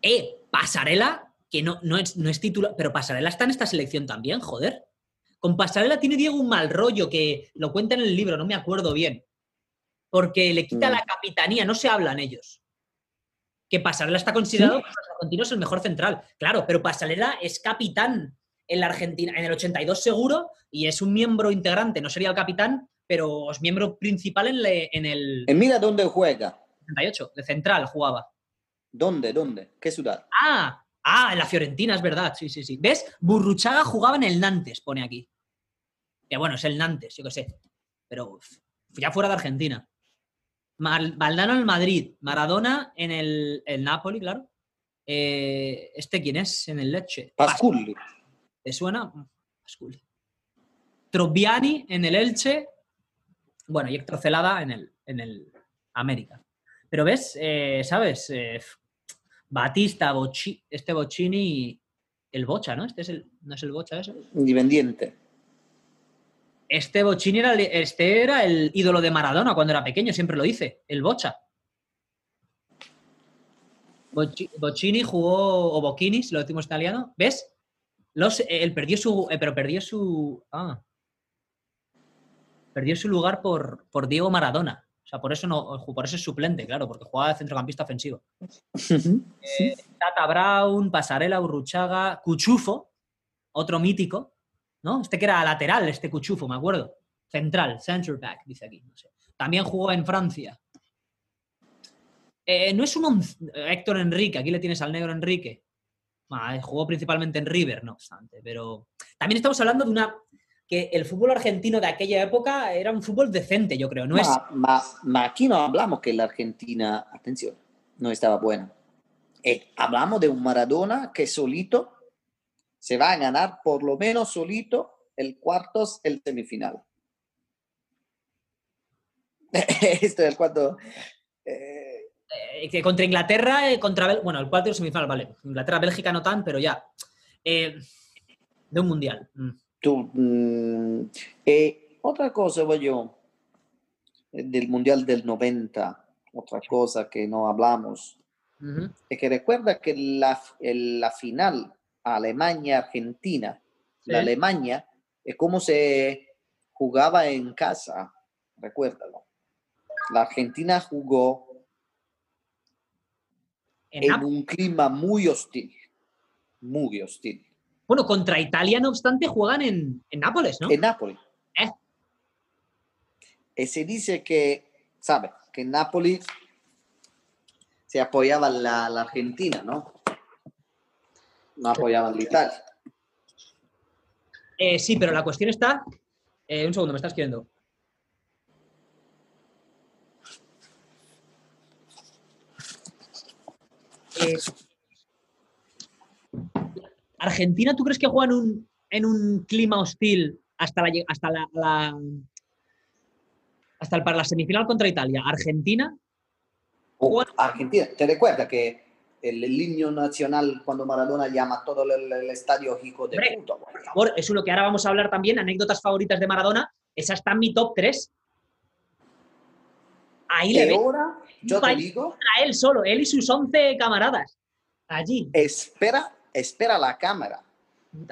Eh, Pasarela, que no, no, es, no es titular, pero Pasarela está en esta selección también, joder. Con Pasarela tiene Diego un mal rollo que lo cuenta en el libro, no me acuerdo bien. Porque le quita Mm. la capitanía, no se hablan ellos. Que Pasarela está considerado por los argentinos el mejor central. Claro, pero Pasarela es capitán en la Argentina, en el 82 seguro, y es un miembro integrante, no sería el capitán, pero es miembro principal en, le- en el Y mira dónde juega. 78, de central jugaba. ¿Dónde? ¿Dónde? ¿Qué ciudad? Ah, ah, en la Fiorentina, es verdad, sí, sí, sí. ¿Ves? Burruchaga jugaba en el Nantes, pone aquí. Que bueno, es el Nantes, yo qué sé. Pero uf, ya fuera de Argentina. Mal- Valdano en el Madrid, Maradona en el, el Napoli, claro. Eh, ¿Este quién es? En el Lecce. Pasculli. ¿Te suena? Pasculi. Troviani en el Elche. Bueno, y Héctor Celada en el, en el América. Pero ves, Eh, ¿sabes? Eh, Batista, Bocci- este Bocini, el Bocha, ¿no? Este es el, ¿No es el Bocha eso? Independiente. Este Bocini era el, este era el ídolo de Maradona cuando era pequeño, siempre lo dice, el Bocha. Bocini jugó, o Bocchini, si lo decimos italiano. ¿Ves? Los, él perdió su. eh, pero perdió su. Ah. Perdió su lugar por, por Diego Maradona. O sea, por eso no, por eso es suplente, claro, porque jugaba de centrocampista ofensivo. Tata Brown, Pasarela, Urruchaga, Cuchufo, otro mítico, ¿no? Este que era lateral, este Cuchufo, me acuerdo. Central, center back, dice aquí. no sé. También jugó en Francia. Eh, no es un once- Héctor Enrique, aquí le tienes al negro Enrique. Ah, jugó principalmente en River, no obstante, pero también estamos hablando de una que el fútbol argentino de aquella época era un fútbol decente, yo creo, no es Ma, aquí no hablamos que la Argentina, atención, no estaba buena. Eh, hablamos de un Maradona que solito se va a ganar por lo menos solito el cuartos, el semifinal. Esto es el cuarto. eh, que contra Inglaterra, eh, contra Bel- bueno, el cuarto semifinal, vale. Inglaterra, Bélgica no tan, pero ya. Eh, de un mundial. mm. Tú, mm, eh, otra cosa, voglio, eh, del Mundial del 90, otra cosa que no hablamos, es que recuerda que la, la final Alemania-Argentina, la. Alemania, es como se jugaba en casa, recuérdalo. La Argentina jugó En en un clima muy hostil, muy hostil. Bueno, contra Italia, no obstante, juegan en, en Nápoles, ¿no? En Nápoles. Eh. Y se dice que, ¿sabe? Que en Nápoles se apoyaba la, la Argentina, ¿no? No apoyaban la Italia. Eh, sí, pero la cuestión está. eh, un segundo, me estás escribiendo. Eh, Argentina, ¿tú crees que juega en un, en un clima hostil hasta la hasta la, la- hasta el, para la semifinal contra Italia? Argentina, Oh, Argentina, ¿te recuerdas que el, el himno nacional cuando Maradona llama a todo el, el estadio hijo de Hombre, güey? por favor, eso es lo que ahora vamos a hablar también, anécdotas favoritas de Maradona. Esa está en mi top 3. Ahí le ahora, yo te digo, a él solo, él y sus 11 camaradas. Allí. espera, espera la cámara,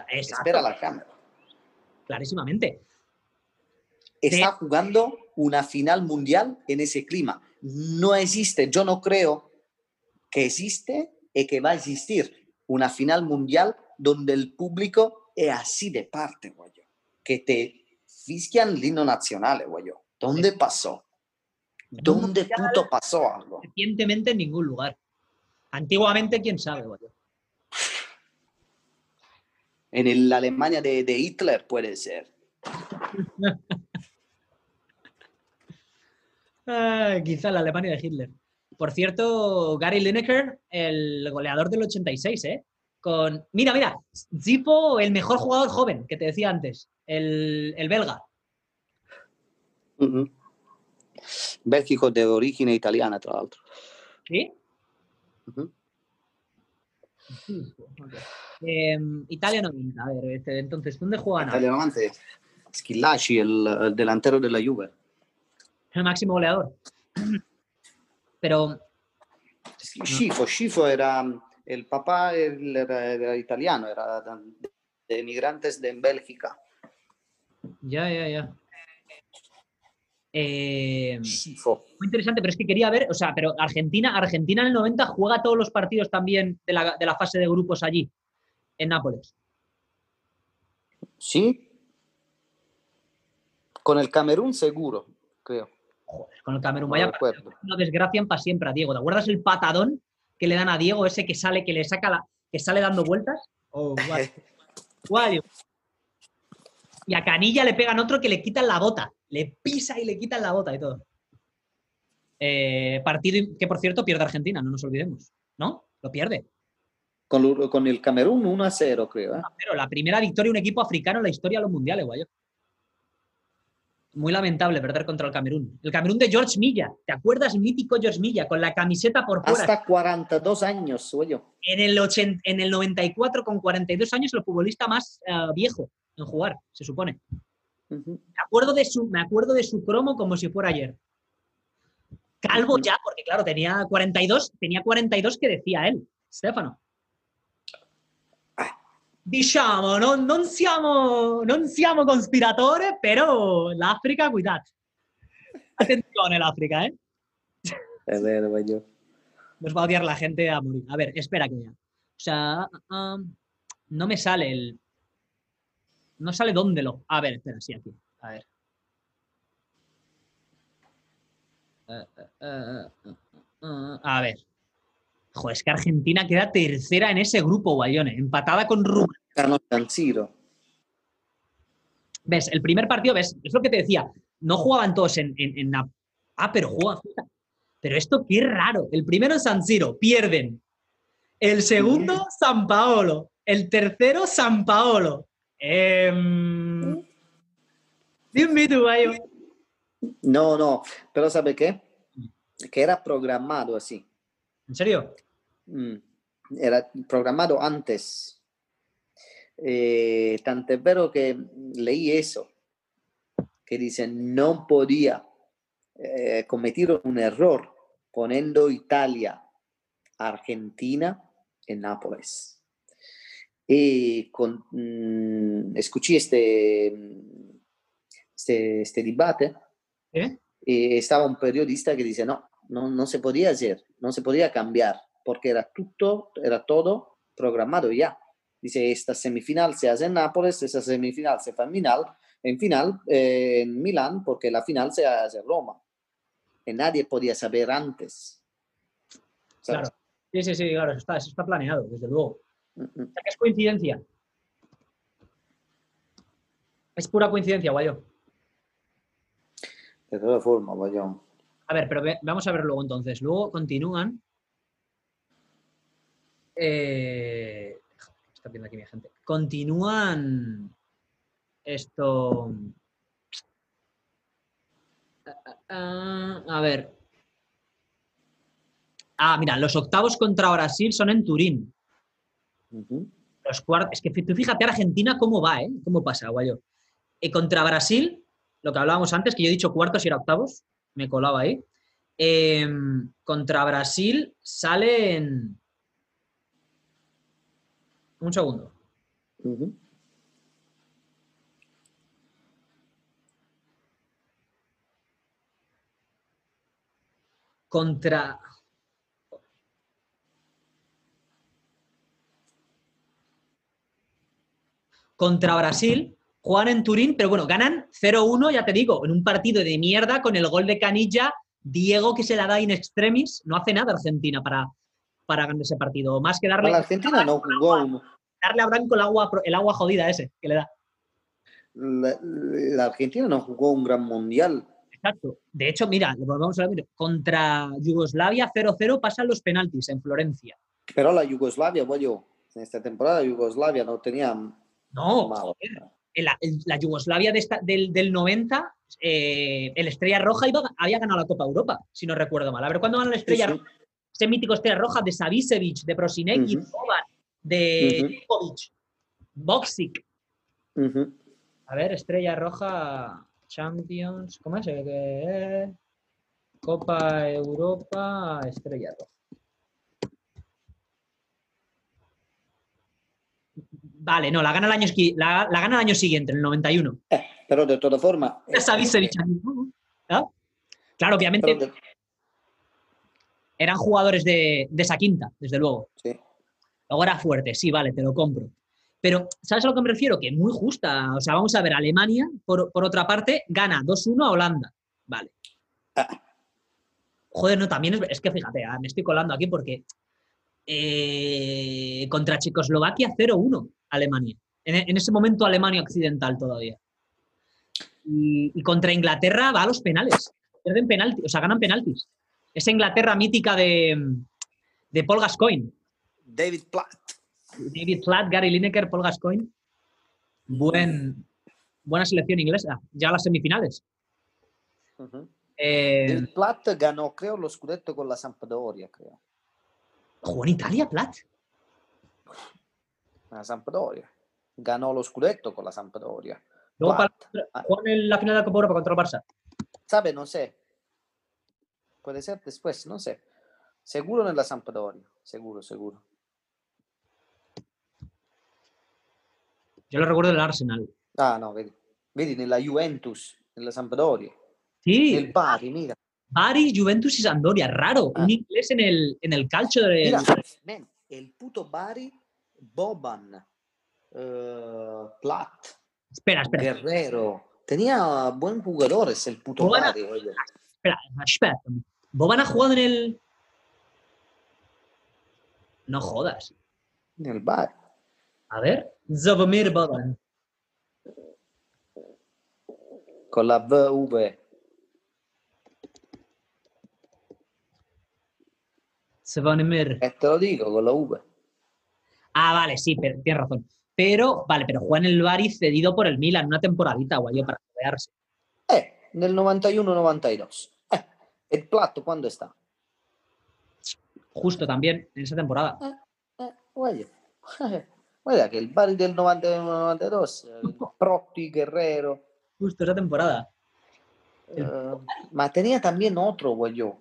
Exacto, espera la cámara. clarísimamente. Está jugando una final mundial en ese clima. No existe, yo no creo que existe y que va a existir una final mundial donde el público es así de parte, güey. Que te fisquian el himno nacional, güey. ¿Dónde pasó? ¿Dónde puto pasó algo? Recientemente en ningún lugar. Antiguamente, quién sabe, güey. En el Alemania de, de Hitler puede ser. Ah, quizá la Alemania de Hitler. Por cierto, Gary Lineker, el goleador del 86, ¿eh? Con. Mira, mira, Zippo, el mejor jugador joven que te decía antes, el, el belga. Mhm. Belgico de origen italiana, tra l'altro. ¿Sí? Eh, Italia 90, a ver, este, entonces, ¿dónde juegan ahora? Italianamente, Schillaci, el, el delantero de la Juve. El máximo goleador. Pero Schifo, Schifo era, el papá era, italiano, era de, emigrantes de Bélgica. Ya, ya, ya. Eh, muy interesante, pero es que quería ver, o sea, pero Argentina, Argentina en el 90 juega todos los partidos también de la, de la fase de grupos allí, en Nápoles. Sí. Con el Camerún seguro, creo. Joder, con el Camerún. Vaya una desgracia para siempre a Diego. ¿Te acuerdas el patadón que le dan a Diego, ese que sale, que le saca la. que sale dando vueltas? Oh, y a Canilla le pegan otro que le quitan la bota. Le pisa y le quitan la bota y todo. Eh, partido que, por cierto, pierde Argentina, no nos olvidemos. ¿No? Lo pierde. Con, el Camerún 1 a 0, creo. ¿eh? Pero la primera victoria de un equipo africano en la historia de los mundiales, guayo. Muy lamentable perder contra el Camerún. El Camerún de George Milla. ¿Te acuerdas? Mítico George Milla, con la camiseta por fuera. Hasta 42 años, guayo. En el, en el 94, con 42 años, el futbolista más eh, viejo en jugar, se supone. me, acuerdo de su, me acuerdo de su cromo como si fuera ayer. Calvo ya, porque claro, tenía 42, tenía 42 que decía él, Stefano diciamo, non, non, siamo, non siamo conspiratori, però l'Africa, cuidado. Atención el África, ¿eh? Nos va a odiar la gente a morir. A ver, espera que ya. O sea, um, no me sale el. No sale dónde lo. A ver, espera, sí, aquí. A ver. Uh, uh, uh, a ver. Joder, es que Argentina queda tercera en ese grupo, Guayone, empatada con Rumanía. San Siro. ¿Ves? El primer partido, ¿ves? Es lo que te decía. No jugaban todos en, en, Ah, pero juegan. Pero esto qué raro. El primero en San Siro, pierden. El segundo, San Paolo. El tercero, San Paolo. Eh... Dime tú, No, no, pero ¿sabe qué? Que era programado así. ¿En serio? Mm. Era programado antes. Eh, tanto es vero que leí eso, que dicen no podía eh, cometer un error poniendo Italia, Argentina en Nápoles. Y con, mm, escuché este, este, este debate ¿Eh? y estaba un periodista que dice no, no, no se podía hacer, no se podía cambiar, porque era todo, era todo programado ya. Dice, esta semifinal se hace en Nápoles, esta semifinal se hace en final, en final eh, en Milán, porque la final se hace en Roma. Que nadie podía saber antes. Claro. Sí, sí, sí, claro, eso está, eso está planeado, desde luego. Mm, mm. es coincidencia. Es pura coincidencia, Guayo. De todas formas, Guayo. A ver, pero vamos a ver luego entonces. Luego continúan. Eh, está viendo aquí mi gente. Continúan esto. a ver. Ah, mira, los octavos contra Brasil son en Turín. Los cuartos. Es que tú fíjate Argentina cómo va, ¿eh? ¿Cómo pasa, guayo? Y contra Brasil, lo que hablábamos antes, que yo he dicho cuartos y era octavos me colaba ahí. Em, contra Brasil salen. Un segundo. Contra. Contra Brasil juegan en Turín, pero bueno, ganan 0-1, ya te digo, en un partido de mierda con el gol de Canilla, Diego que se la da in extremis, no hace nada Argentina para, para ganar ese partido, más que darle... La Argentina no jugó... Darle a Branco el agua, el agua jodida ese que le da. La, Argentina no jugó un gran mundial. Exacto. De hecho, mira, vamos a ver, contra Yugoslavia 0-0 pasan los penaltis en Florencia. Pero la Yugoslavia, voy yo, en esta temporada Yugoslavia no tenía... No, la, la Yugoslavia del, del, 90, eh, el Estrella Roja iba, había ganado la Copa Europa, si no recuerdo mal. A ver, ¿cuándo ganó la Estrella Roja? Ese mítico Estrella Roja de Savicevic, de Prosinecki, de Kovic, Boxic. A ver, Estrella Roja, Champions, ¿cómo es? Copa Europa, Estrella Roja. Vale, no, la gana el año, la, la gana el año siguiente, en el 91. Eh, però de todas formas... Aquí, ¿no? Claro, obviamente de- eran jugadores de, de esa quinta, desde luego. sì. Luego era fuerte, sí, vale, te lo compro. Pero, ¿sabes a lo que me refiero? Que muy justa. O sea, vamos a ver, Alemania, por, por otra parte, gana 2-1 a Holanda. Vale. Ah. Joder, no, también es, es que fíjate, ah, me estoy colando aquí porque eh, contra Checoslovaquia 0-1 Alemania. En, en ese momento Alemania occidental todavía. Y, y contra Inglaterra va a los penales. Pierden penaltis, o sea, ganan penaltis. Esa Inglaterra mítica de, de Paul Gascoigne. David Platt. David Platt, Gary Lineker, Paul Gascoigne. Buen, buena selección inglesa. Ya a las semifinales. Eh, David Platt ganò, creo, lo scudetto con la Sampdoria, creo. ¿Jugó en Italia, Platt? La Sampdoria. Ganò lo scudetto con la Sampdoria. Luego Ah, en la final de la Copa Europa contra el Barça. ¿Sabe? No sé. Puede ser después, no sé. Seguro nella Sampdoria. Seguro, seguro. Yo lo recuerdo del Arsenal. Ah, no, vedi. Vedi nella Juventus, nella Sampdoria. Sí, Nel Bari, mira. Bari, Juventus y Sampdoria. Raro. Ah. Un inglés en el, en el calcio de... Mira, el puto Bari, Boban, eh, Platt, Espera, espera, Guerrero. Tenía buen jugadores el puto Boban- Bari, oye. espera, espera. ¿Boban ha jugado en el...? No jodas. Nel Bari. A ver. Zvomir Boban. Con la VV. Zvonimir. E te lo dico, con la V. Ah, vale, sí, pero, tienes razón. Pero, vale, pero juega en el Bari cedido por el Milan una temporadita, guayo, para rodearse. Eh, nel 91-92. Eh, el Platt, ¿cuándo está? Justo también, en esa temporada. Eh, guarda. Guarda che il Bari del 91-92, eh, Protti, Guerrero, Justo esa temporada. eh, ma tenía también otro, güey, yo.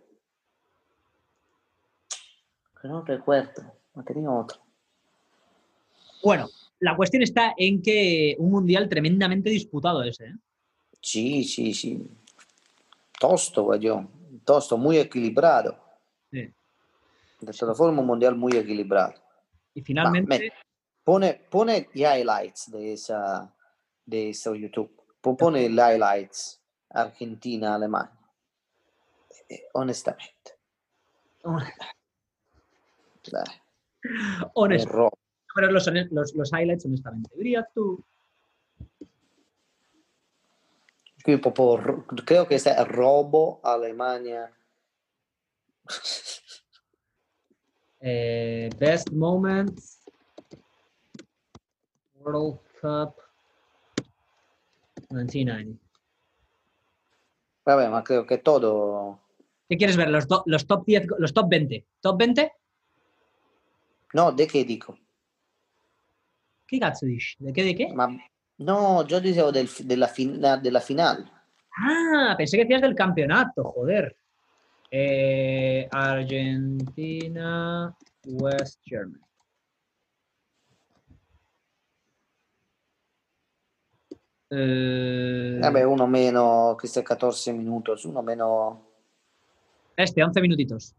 Que no recuerdo, ma tenía otro. Bueno, la cuestión está en que un mundial tremendamente disputado ese, ¿eh? Sí, sí, sí. Tosto, yo. Tosto, muy equilibrado. Sí. De todas formas, un mundial muy equilibrado. Y finalmente, me- Pone, pone highlights de esa, de ese YouTube. Po- Pone highlights Argentina, Alemania. Eh, honestamente. Dai, honesto, error. Pero los, los, los highlights, honestamente. Diría tú. Creo che sia robo Alemania. eh, best moments. World Cup 99. Vabbè, ma credo che todo. ¿Qué quieres ver? Los, do- los top 10, los top 20. ¿Top 20? No, de che dico? ¿Qué cazzo dici? ¿De qué? ¿De qué? Ma no, yo dicevo del, fi- della, fin- della finale. Ah, pensé que decías del campeonato, joder. Eh, Argentina, West Germany. Eh, Vabbè, uno meno, questi 14 minuti, uno meno. este, 11 minutitos.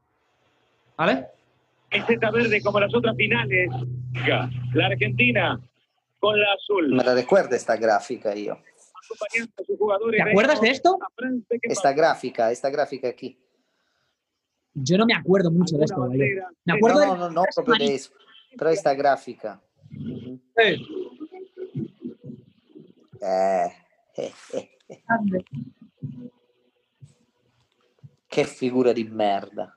¿Vale? Camiseta verde como las otras finales. La Argentina con la azul. Me la recuerda esta gráfica jugadores. ¿Te acuerdas de esto? Esta gráfica, esta gráfica aquí. Yo no me acuerdo mucho de esto. Bandera. Me acuerdo No, de- no, no, proprio di eso. Però esta grafica. Mhm. Eh, Eh, eh, eh, eh. Che figura di merda.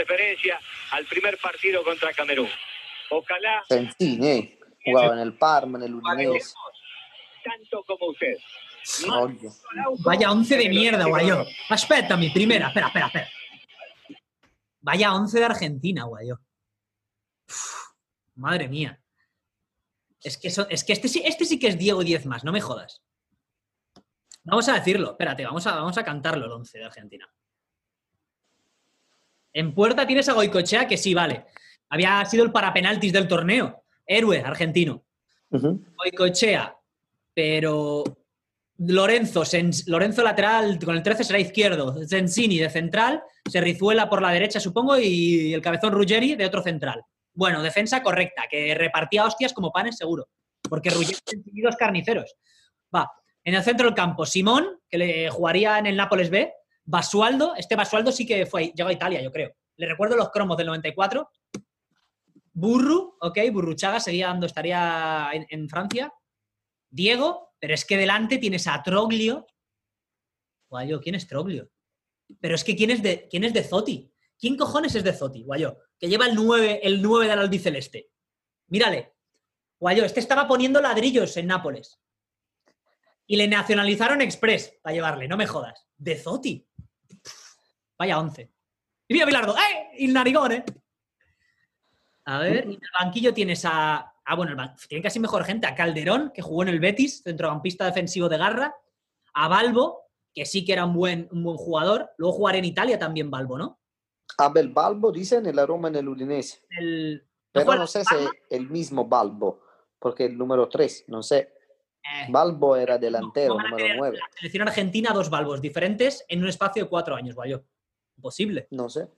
Referencia al primer partido contra Camerún. Ojalá Sentini, eh, jugava nel Parma, nell'Udinese. tanto como usted. Vaya 11 de mierda, guayo. Espera, mi primera. Espera, espera, espera. Vaya 11 de Argentina, guayo. Uf, madre mía. Es que, es que este, sí, este sí que es Diego 10 más, no me jodas. Vamos a decirlo, espérate, vamos a, vamos a cantarlo el 11 de Argentina. En puerta tienes a Goicochea, que sí, vale. Había sido el parapenaltis del torneo. Héroe argentino. Goicochea. Pero Lorenzo, Lorenzo lateral con el 13 será izquierdo. Zenzini de central. Se rizuela por la derecha, supongo. Y el cabezón Ruggeri de otro central. Bueno, defensa correcta, que repartía hostias como panes seguro. Porque Ruggeri tiene dos carniceros. Va. En el centro del campo, Simón, que le jugaría en el Nápoles B. Basualdo, este Basualdo sí que fue, llegó a Italia, yo creo. Le recuerdo los cromos del 94. Burru, ok, Burruchaga seguía dando, estaría en, Francia. Diego, pero es que delante tienes a Troglio. Guayo, ¿quién es Troglio? Pero es que ¿quién es de, quién es de Zoti? ¿Quién cojones es de Zoti, Guayo? Que lleva el 9, el 9 del albiceleste. Mírale. Guayo, este estaba poniendo ladrillos en Nápoles. Y le nacionalizaron Express para llevarle, no me jodas. De Zoti. Vaya 11. Y mira Bilardo, ¡eh! Y el narigón, ¿eh? A ver, en el banquillo tienes a. Ah, bueno, tiene casi mejor gente. A Calderón, que jugó en el Betis, centrocampista defensivo de garra. A Balbo, que sí que era un buen, un buen jugador. Luego jugar en Italia también Balbo, ¿no? Abel Balbo, dicen, en la Roma en el Udinese. Pero no sé si es el mismo Balbo, porque el número 3, no sé. Eh. Balbo era delantero, número 9. La selección argentina, dos Balbos diferentes en un espacio de cuatro años, Guayo. Imposible. No sé.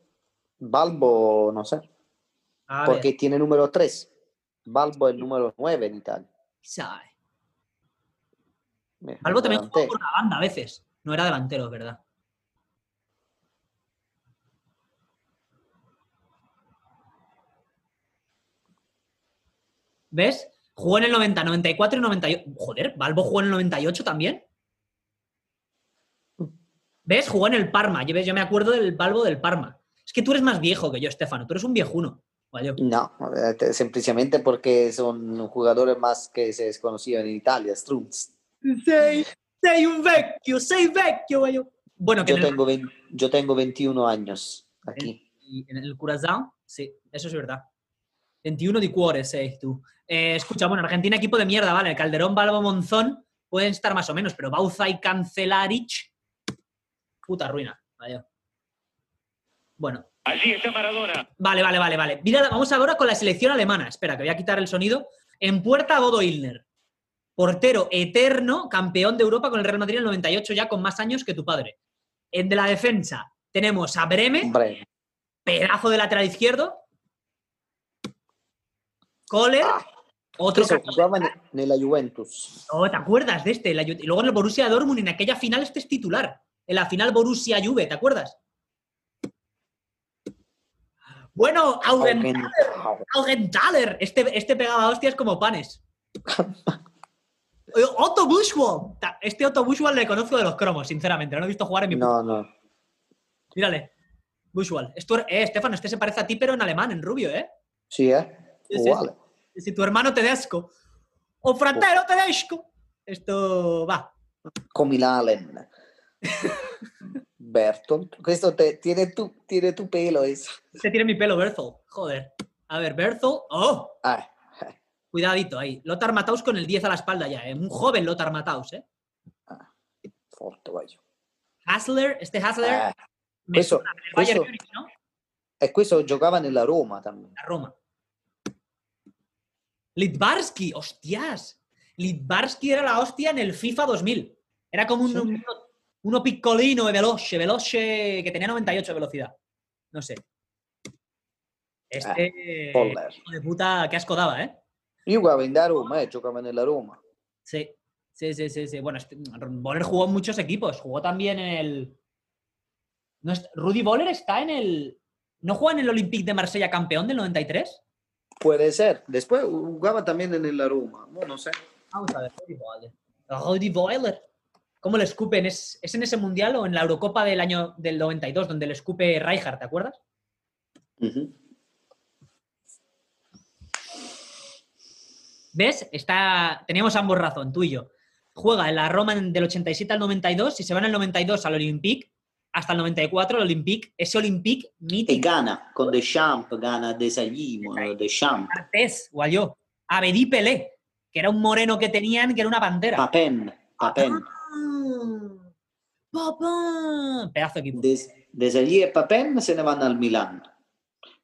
Balbo, no sé. porque tiene número 3. Balbo es el número 9 en Italia. Sabe. Balbo también jugó por la banda a veces. No era delantero, ¿verdad? ¿Ves? Jugó en el 90, 94 y 98. Joder, Balbo jugó en el 98 también. ¿Ves? Jugó en el Parma. Yo, yo me acuerdo del Balbo del Parma. Es que tú eres más viejo que yo, Estefano. Tú eres un viejuno. No, simplemente porque son jugadores más que se desconocían en Italia, Strunz. Sei, sei un vecchio, sei vecchio, Bueno, yo, tengo yo tengo 21 años aquí. ¿Y en el Curazao? Sí, eso es verdad. 21 de cuore sei tú. Eh, escucha, bueno, Argentina equipo de mierda, ¿vale? Calderón, Balbo, Monzón pueden estar más o menos, pero Bauza y Cancelarich, puta ruina. Vaya. Bueno. Allí está Maradona. Vale, vale, vale, vale. Mira, vamos ahora con la selección alemana. Espera, que voy a quitar el sonido. En puerta, Bodo Ilner. Portero eterno, campeón de Europa con el Real Madrid en el 98, ya con más años que tu padre. En de la defensa tenemos a Breme, pedazo de lateral izquierdo. Kohler, ah, otro que jugaba en, la Juventus. No, ¿te acuerdas de este? y luego en el Borussia Dortmund, en aquella final, este es titular. En la final Borussia-Juve, ¿te acuerdas? Bueno, Augenthaler. Este, este pegaba hostias como panes. Otto Bushwald. Este Otto Bushwald le conozco de los cromos, sinceramente. No lo he visto jugar en mi No, no. Mírale. Bushwald. Eh, Estefano, este se parece a ti, pero en alemán, en rubio, ¿eh? Sí, ¿eh? Igual. Si tu hermano tedesco. O fratero tedesco. Esto va. Comilalen. Bertolt. Esto te, tiene, tu, tiene tu pelo eso. Se tiene mi pelo, Bertolt. Joder. A ver, Bertolt. ¡Oh! Cuidadito ahí. Lothar Mataus con el 10 a la espalda ya, ¿eh? Un joven Lothar Mataus, ¿eh? Ah, forte, vaya. Hasler, este Hasler. Ah, questo, questo, ¿no? E questo giocava nella Roma también. La Roma. Litvarsky, hostias. Litvarsky era la hostia en el FIFA 2000. Era como un, uno piccolino y veloce, veloce, que tenía 98 de velocidad. No sé. Este ah, hijo de puta, qué asco daba, ¿eh? Jugaba en la Roma, eh, giocava la Roma. Sí, sí, sí, sí. sí. Bueno, este, Boller jugó en muchos equipos. Jugó también en el... No, Rudy Boller está en el... ¿No juega en el Olympique de Marsella campeón del 93? Puede ser. Después jugaba también en la Roma. No, sé. Vamos a ver, Rudy Boller. Rudy Boller. ¿Cómo le escupen? ¿Es, en ese mundial o en la Eurocopa del año del 92 donde le escupe Rijkaard, ¿te acuerdas? ¿Ves? Está, teníamos ambos razón, tú y yo. Juega en la Roma del 87 al 92, si se van al 92 al Olympique, hasta el 94 el Olympique, ese Olympique mítico. Y gana, con Deschamps, gana de Salimo, Deschamps. Artés, Guayó, Abedi Pelé, que era un moreno que tenían, que era una bandera. Papen, Papen. Papá. Pedazo de equipo. Desde allí Papen se ne vanno al Milan.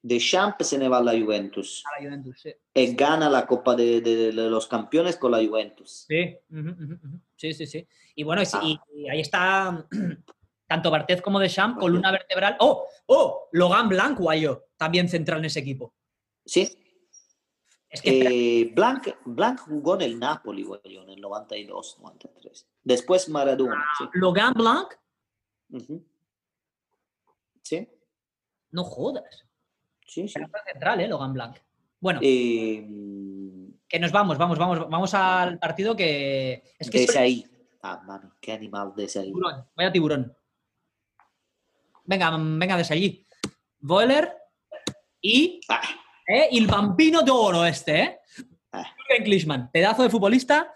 Deschamps se ne va alla Juventus. A la Juventus, sí. E gana la Copa de, de- de los Campeones con la Juventus. Sí, sí, sí, sí. Y bueno, y, Ah. y- y ahí está tanto Barthez como Deschamps, columna vertebral. ¡Oh! ¡Oh! Logan Blanc, guayo, también central en ese equipo. Sí. Es que espera, Eh, Blanc, Blanc jugó en el Napoli, güey, en el 92, 93. Después Maradona. Sí. Logan Blanc. Sí, no jodas. sí, sí. Central, ¿eh? Logan Blanc. Bueno, Eh, que nos vamos, vamos, vamos, vamos al partido que. Es que desde ahí. Ah, mami, qué animal desde ahí. tiburón, vaya tiburón. Venga, venga desde allí. Boiler y Ah, ¿eh? el Bambino de Oro este, ¿eh? Ah. Jürgen Klinsmann, pedazo de futbolista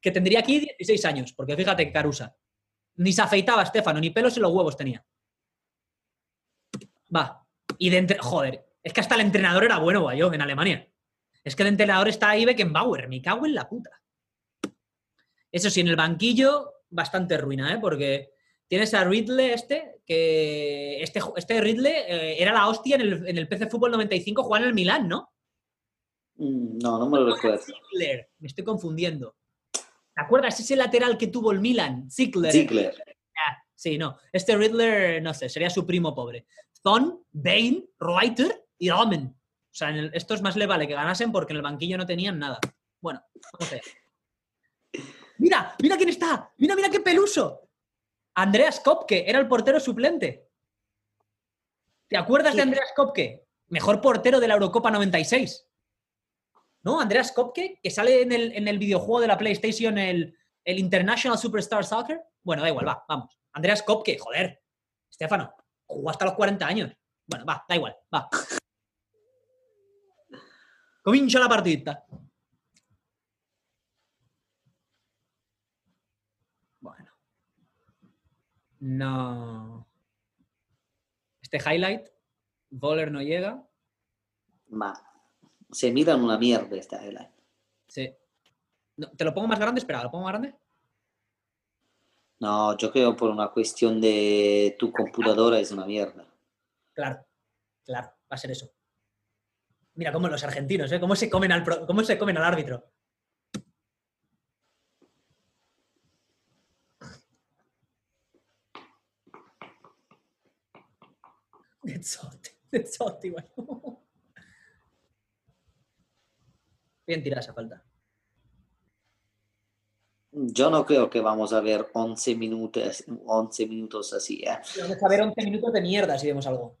que tendría aquí 16 años, porque fíjate que Carusa. Ni se afeitaba Estefano, ni pelos en los huevos tenía. Va. Y de entre... Joder, es que hasta el entrenador era bueno, guayo, en Alemania. Es que el entrenador está ahí Beckenbauer, me cago en la puta. Eso sí, en el banquillo, bastante ruina, ¿eh? Porque tienes a Ridley este, que este, este Ridley eh, era la hostia en el, en el PC Fútbol 95 jugando en el Milán, ¿no? mm, no, no me lo recuerdo. Ziegler, me estoy confundiendo. ¿Te acuerdas ese lateral que tuvo el Milan? Ziegler. Ziegler. Ah, sí, no. Este Riddler, no sé, sería su primo pobre. Thon, Bain, Reuter y Omen. O sea, en el- estos más le vale que ganasen porque en el banquillo no tenían nada. Bueno, vamos allá. Mira, mira quién está. Mira, mira qué peluso. Andreas Kopke era el portero suplente. ¿Te acuerdas de. Andreas Kopke? Mejor portero de la Eurocopa 96. ¿No? Andreas Kopke, que sale en el, en el videojuego de la PlayStation, el, el International Superstar Soccer. Bueno, da igual, va, vamos. Andreas Kopke, joder. Estefano, jugó hasta los 40 años. Bueno, va, da igual, va. Comincia la partida. Bueno. No. Este highlight, Voller no llega. Ma se miran una mierda esta highlight. Sí. No, ¿Te lo pongo más grande? Espera, ¿lo pongo más grande? No, yo creo por una cuestión de tu computadora es una mierda. Claro, claro, va a ser eso. Mira cómo los argentinos, ¿eh? ¿Cómo se comen al, pro- cómo se comen al árbitro? Gezzotti, Gezzotti, bueno. Bien tirada esa falta. Yo no creo que vamos a ver 11 minutos, 11 minutos así. ¿eh? Vamos a ver 11 minutos de mierda si vemos algo.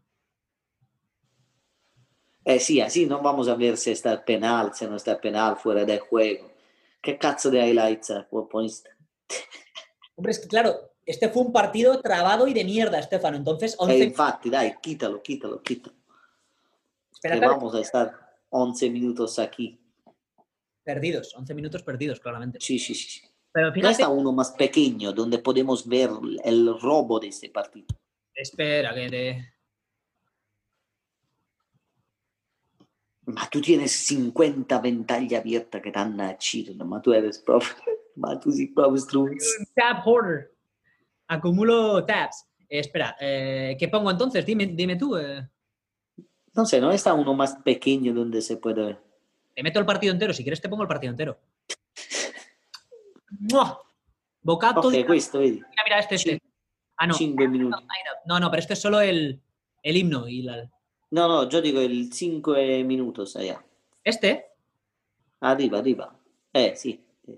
Eh, sí, así no vamos a ver si está penal, si no está penal, fuera de juego. ¿Qué cazzo de highlights? Hombre, es que claro, este fue un partido trabado y de mierda, Estefano. Entonces, 11 Eh, infatti, dai, quítalo, quítalo, quítalo. Que Espérate, vamos a estar 11 minutos aquí. perdidos, 11 minutos perdidos, claramente. Sí, sí, sí. sí. Pero No fíjate, está uno más pequeño donde podemos ver el robo de este partido. espera, que te... Ma tu tienes 50 ventaglie aperte che danno a Ciro, ma tu eres proprio, ma sei proprio strunz. Tab Hoarder. Acumulo tabs. Eh, espera, eh, ¿qué pongo entonces? Dime, dime tú. eh. No sé, no está uno más pequeño donde se puede ver. Te meto el partido entero. Si quieres, te pongo el partido entero. ¡Mua! Bocato. Ok, di- questo vedi, Mira, mira, este, este. Ah, no. 5 minuti. No, no, pero este es solo el, el himno. y la- No, no, yo dico il 5 minutos allá. Este, Arriba, arriba. Eh, sì. sì.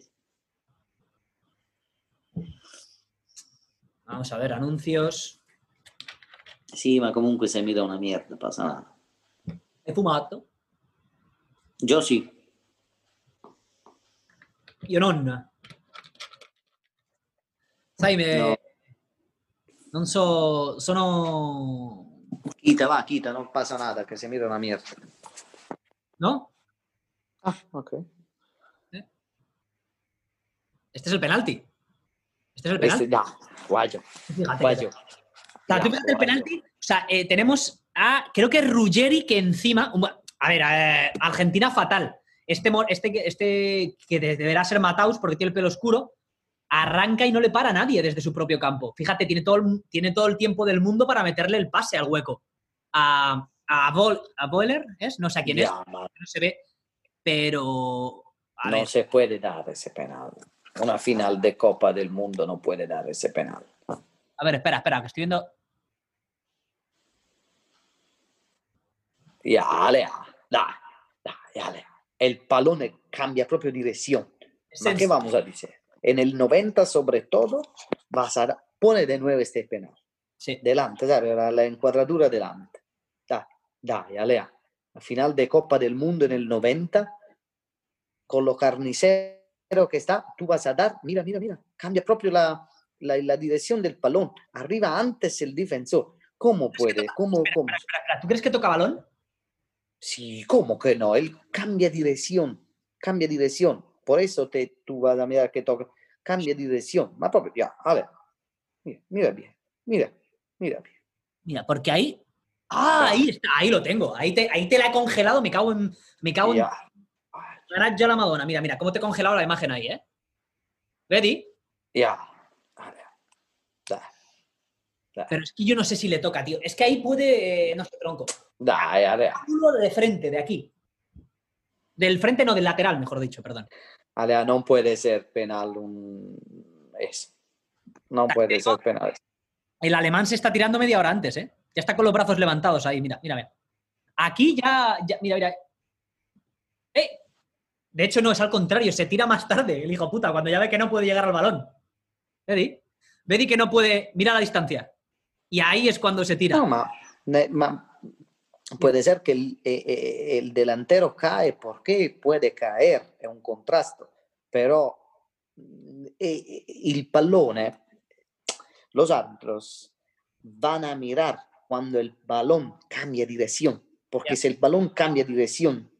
Vamos a ver, anuncios. Sì, ma comunque se mi dà una merda, passa nada. He fumato. Io sì. Io non. Sai, me... No. non so, sono... Chita, va, Chita, non passa nada, che se mi dà una merda. ¿No? Ah, ok. Este es el penalti. Este es el penalti. Este, no, guayo, Fíjate. guayo. O sea, tú el penalti. O sea, eh, tenemos a, creo que es Ruggeri que encima. A ver, eh, Argentina fatal. Este, este, que- este que de- deberá ser Mataus porque tiene el pelo oscuro. arranca y no le para a nadie desde su propio campo. Fíjate, tiene todo el, tiene todo el tiempo del mundo para meterle el pase al hueco. A, a, Boiler, ¿es? No sé a quién es. No se ve. Pero. no se puede dar ese penal. Una final de Copa del Mundo no puede dar ese penal. A ver, espera, espera, que estoy viendo. Ya, Alea, da, da, El palón cambia propio dirección. ¿Qué vamos a decir? En el 90 sobre todo, vas a pone de nuevo este penal. Sí. Delante, ¿sabes? La encuadratura delante. Dai, dai, Alea. La final de Copa del Mundo en el 90, con lo carnicero que está, tú vas a dar, mira, mira, mira, cambia propio la, la, dirección del balón. Arriba antes el defensor. ¿Cómo puede? ¿Cómo, cómo? ¿Tú crees que toca balón? Sí, ¿cómo que no? Él cambia dirección, cambia dirección. Por eso te, tú vas a mirar que toca, cambia dirección. Más propio, ya, a ver. Mira, mira bien, mira, mira bien. Mira, porque ahí, ah, ahí está, ahí lo tengo. Ahí te, ahí te la he congelado, me cago en, me cago en. ya la Madonna, mira, mira, cómo te he congelado la imagen ahí, ¿eh? ¿Ready? Ya. Pero es que yo no sé si le toca, tío. Es que ahí puede, eh, no sé, tronco. Da, ya, ya. de frente, de aquí. Del frente, no, del lateral, mejor dicho, perdón. Alea, no puede ser penal un... Es. No puede ser penal. El alemán se está tirando media hora antes, ¿eh? Ya está con los brazos levantados ahí, mira, mira, mira. Aquí ya, mira, mira. ¡Eh! De hecho, no, es al contrario, se tira más tarde, el hijo puta, cuando ya ve que no puede llegar al balón. ¿Vedi? Vedi que no puede. Mira la distancia. Y ahí es cuando se tira. No, ma, puede ser que el, eh, eh, el, delantero cae porque puede caer, es un contrasto, pero eh, el pallone, los árbitros van a mirar cuando el balón cambia dirección, porque si el balón cambia dirección,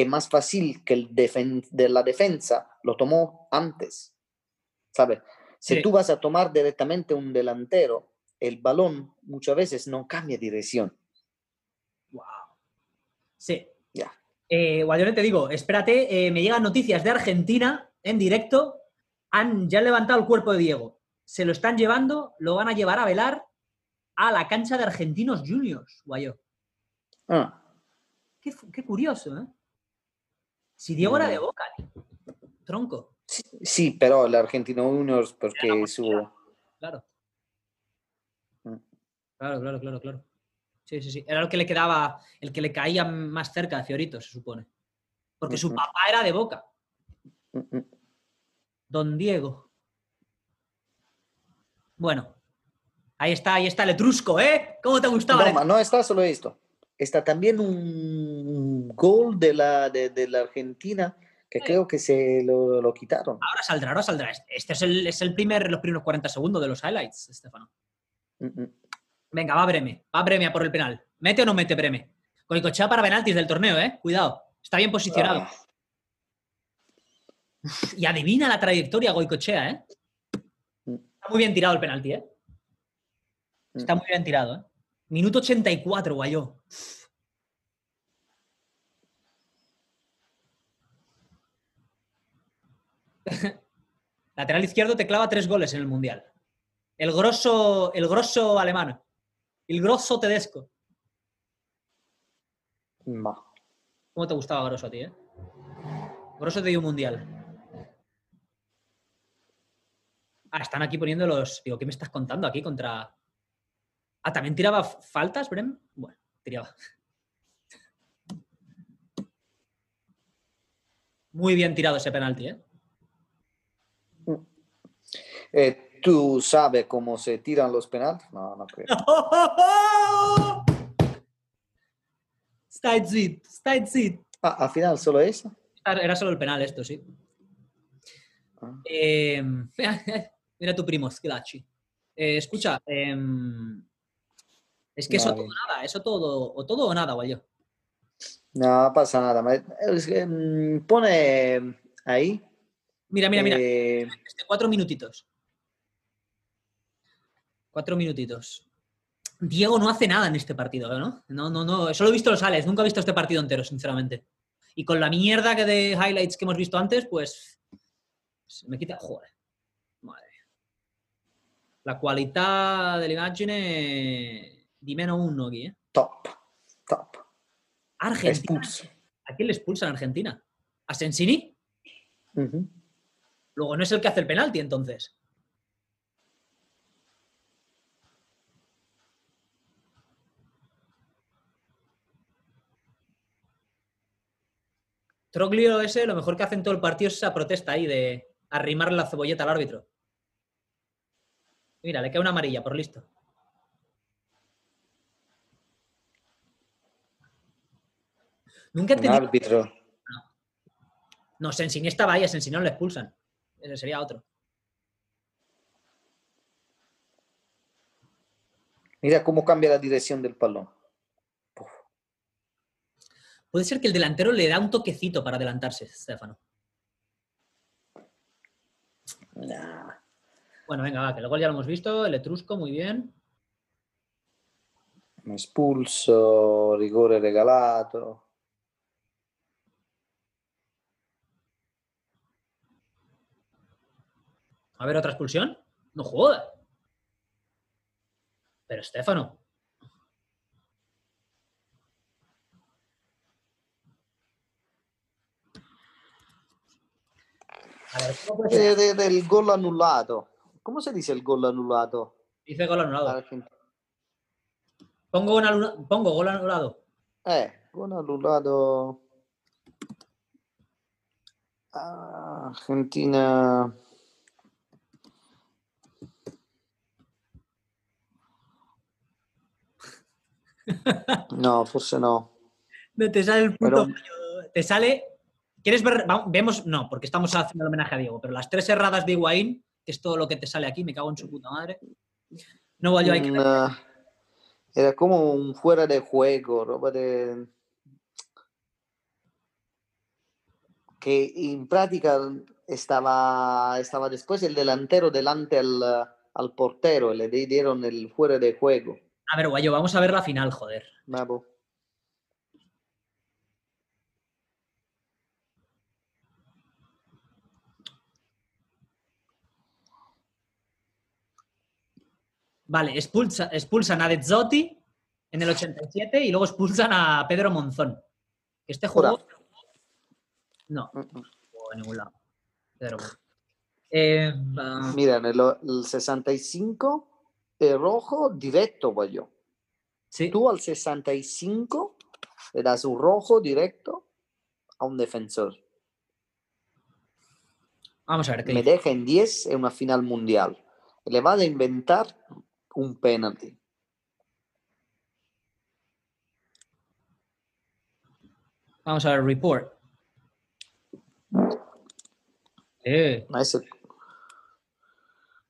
es más fácil que el de la defensa lo tomó antes, ¿sabes? Si tú vas a tomar directamente un delantero, el balón muchas veces no cambia dirección. Wow. Sí. Ya. Eh, te digo, espérate, eh, me llegan noticias de Argentina en directo. Han ya levantado el cuerpo de Diego. Se lo están llevando, lo van a llevar a velar a la cancha de Argentinos Juniors, guayo. Ah. Qué, curioso, ¿eh? Si Diego era de mm. boca, tronco. Sí, pero el Argentino Juniors, porque su. Claro. Claro, claro, claro, claro. Sí, sí, sí. Era el que le quedaba, el que le caía más cerca de Fiorito, se supone. Porque su papá era de boca. Don Diego. Bueno, ahí está, ahí está el etrusco, ¿eh? ¿Cómo te gustaba? No, no está solo esto. Está también un gol de la, de, la Argentina que creo que se lo, quitaron. Ahora saldrá, ahora saldrá. Este es el, es el primer, los primeros 40 segundos de los highlights, Estefano. Venga, va Breme. Va Breme a por el penal. ¿Mete o no mete Breme? Goicochea para penaltis del torneo, ¿eh? Cuidado. Está bien posicionado. Ah. y adivina la trayectoria Goicochea, ¿eh? Está muy bien tirado el penalti, ¿eh? Está muy bien tirado, ¿eh? Minuto 84, guayo. Lateral izquierdo te clava tres goles en el Mundial. El grosso, el grosso alemán. El grosso tedesco. ¿Cómo te gustaba Grosso a ti, eh? Grosso te dio un mundial. Ah, están aquí poniendo los. Digo, ¿qué me estás contando aquí contra. Ah, ¿también tiraba faltas, Brem? Bueno, tiraba. Muy bien tirado ese penalti, ¿eh? Eh ¿Tú sabes cómo se tiran los penaltis? No, no creo. Steinzit, Steinzit. Ah, al final solo eso. Era solo el penal esto, sí. Ah. Eh, mira tu primo, Scratchy. Eh, escucha, em, es que eso todo nada, eso todo, o todo o nada, guayo. No pasa nada. Mm, pone ahí. Mira, mira, mira. Eh, este, cuatro minutitos. Cuatro minutitos. Diego no hace nada en este partido, ¿no? No, no, no. Solo he visto los Alex, nunca he visto este partido entero, sinceramente. Y con la mierda que de highlights que hemos visto antes, pues. Se me quita. Joder. La qualità dell'immagine di meno uno aquí, ¿eh? Top, top. Argentina. Expulso. ¿A quién le expulsan Argentina? ¿A Sensini? Luego no es el que hace el penalti, entonces. Troglio ese, lo mejor que hace en todo el partido es esa protesta ahí de arrimarle la cebolleta al árbitro. Mira, le cae una amarilla, por listo. Nunca he Un árbitro. No, Sensini estaba ahí, a Sensini no le expulsan. Ese sería otro. Mira cómo cambia la dirección del balón. Puede ser que el delantero le da un toquecito para adelantarse, Stefano. Nah. Bueno, venga, va, que el gol ya lo hemos visto. El Etrusco, muy bien. Espulso, rigore regalato. A ver, otra expulsión. No joda. Pero Stefano. Eh, de- del gol anulato. ¿Cómo se dice el gol anulato? Dice gol anulado. Pongo, gol anula- pongo gol anulado. Eh, gol anulato. Ah, Argentina. No, forse no. No te sale el puto Pero-. Te sale. ¿Quieres ver? Vemos. No, porque estamos haciendo el homenaje a Diego, pero las tres erradas de Higuaín, que es todo lo que te sale aquí, me cago en su puta madre. No valió hay que era como un fuera de juego, roba de... Que en práctica estaba, estaba después el delantero delante al, al portero, le di- dieron el fuera de juego. A ver, Guayo, vamos a ver la final, joder. Bravo. Vale, expulsa, expulsan a Dezzotti en el 87 y luego expulsan a Pedro Monzón. Este juego. No, Mm, mm. no jugó a ningún lado. Pedro Monzón. Eh, va- Mira, en el, el 65, el rojo directo, voy yo. sí, Tú al 65 le das un rojo directo a un defensor. vamos a ver qué me dice. deja en 10 en una final mundial. Le va a inventar un penalti. Vamos a ver, report. Eh,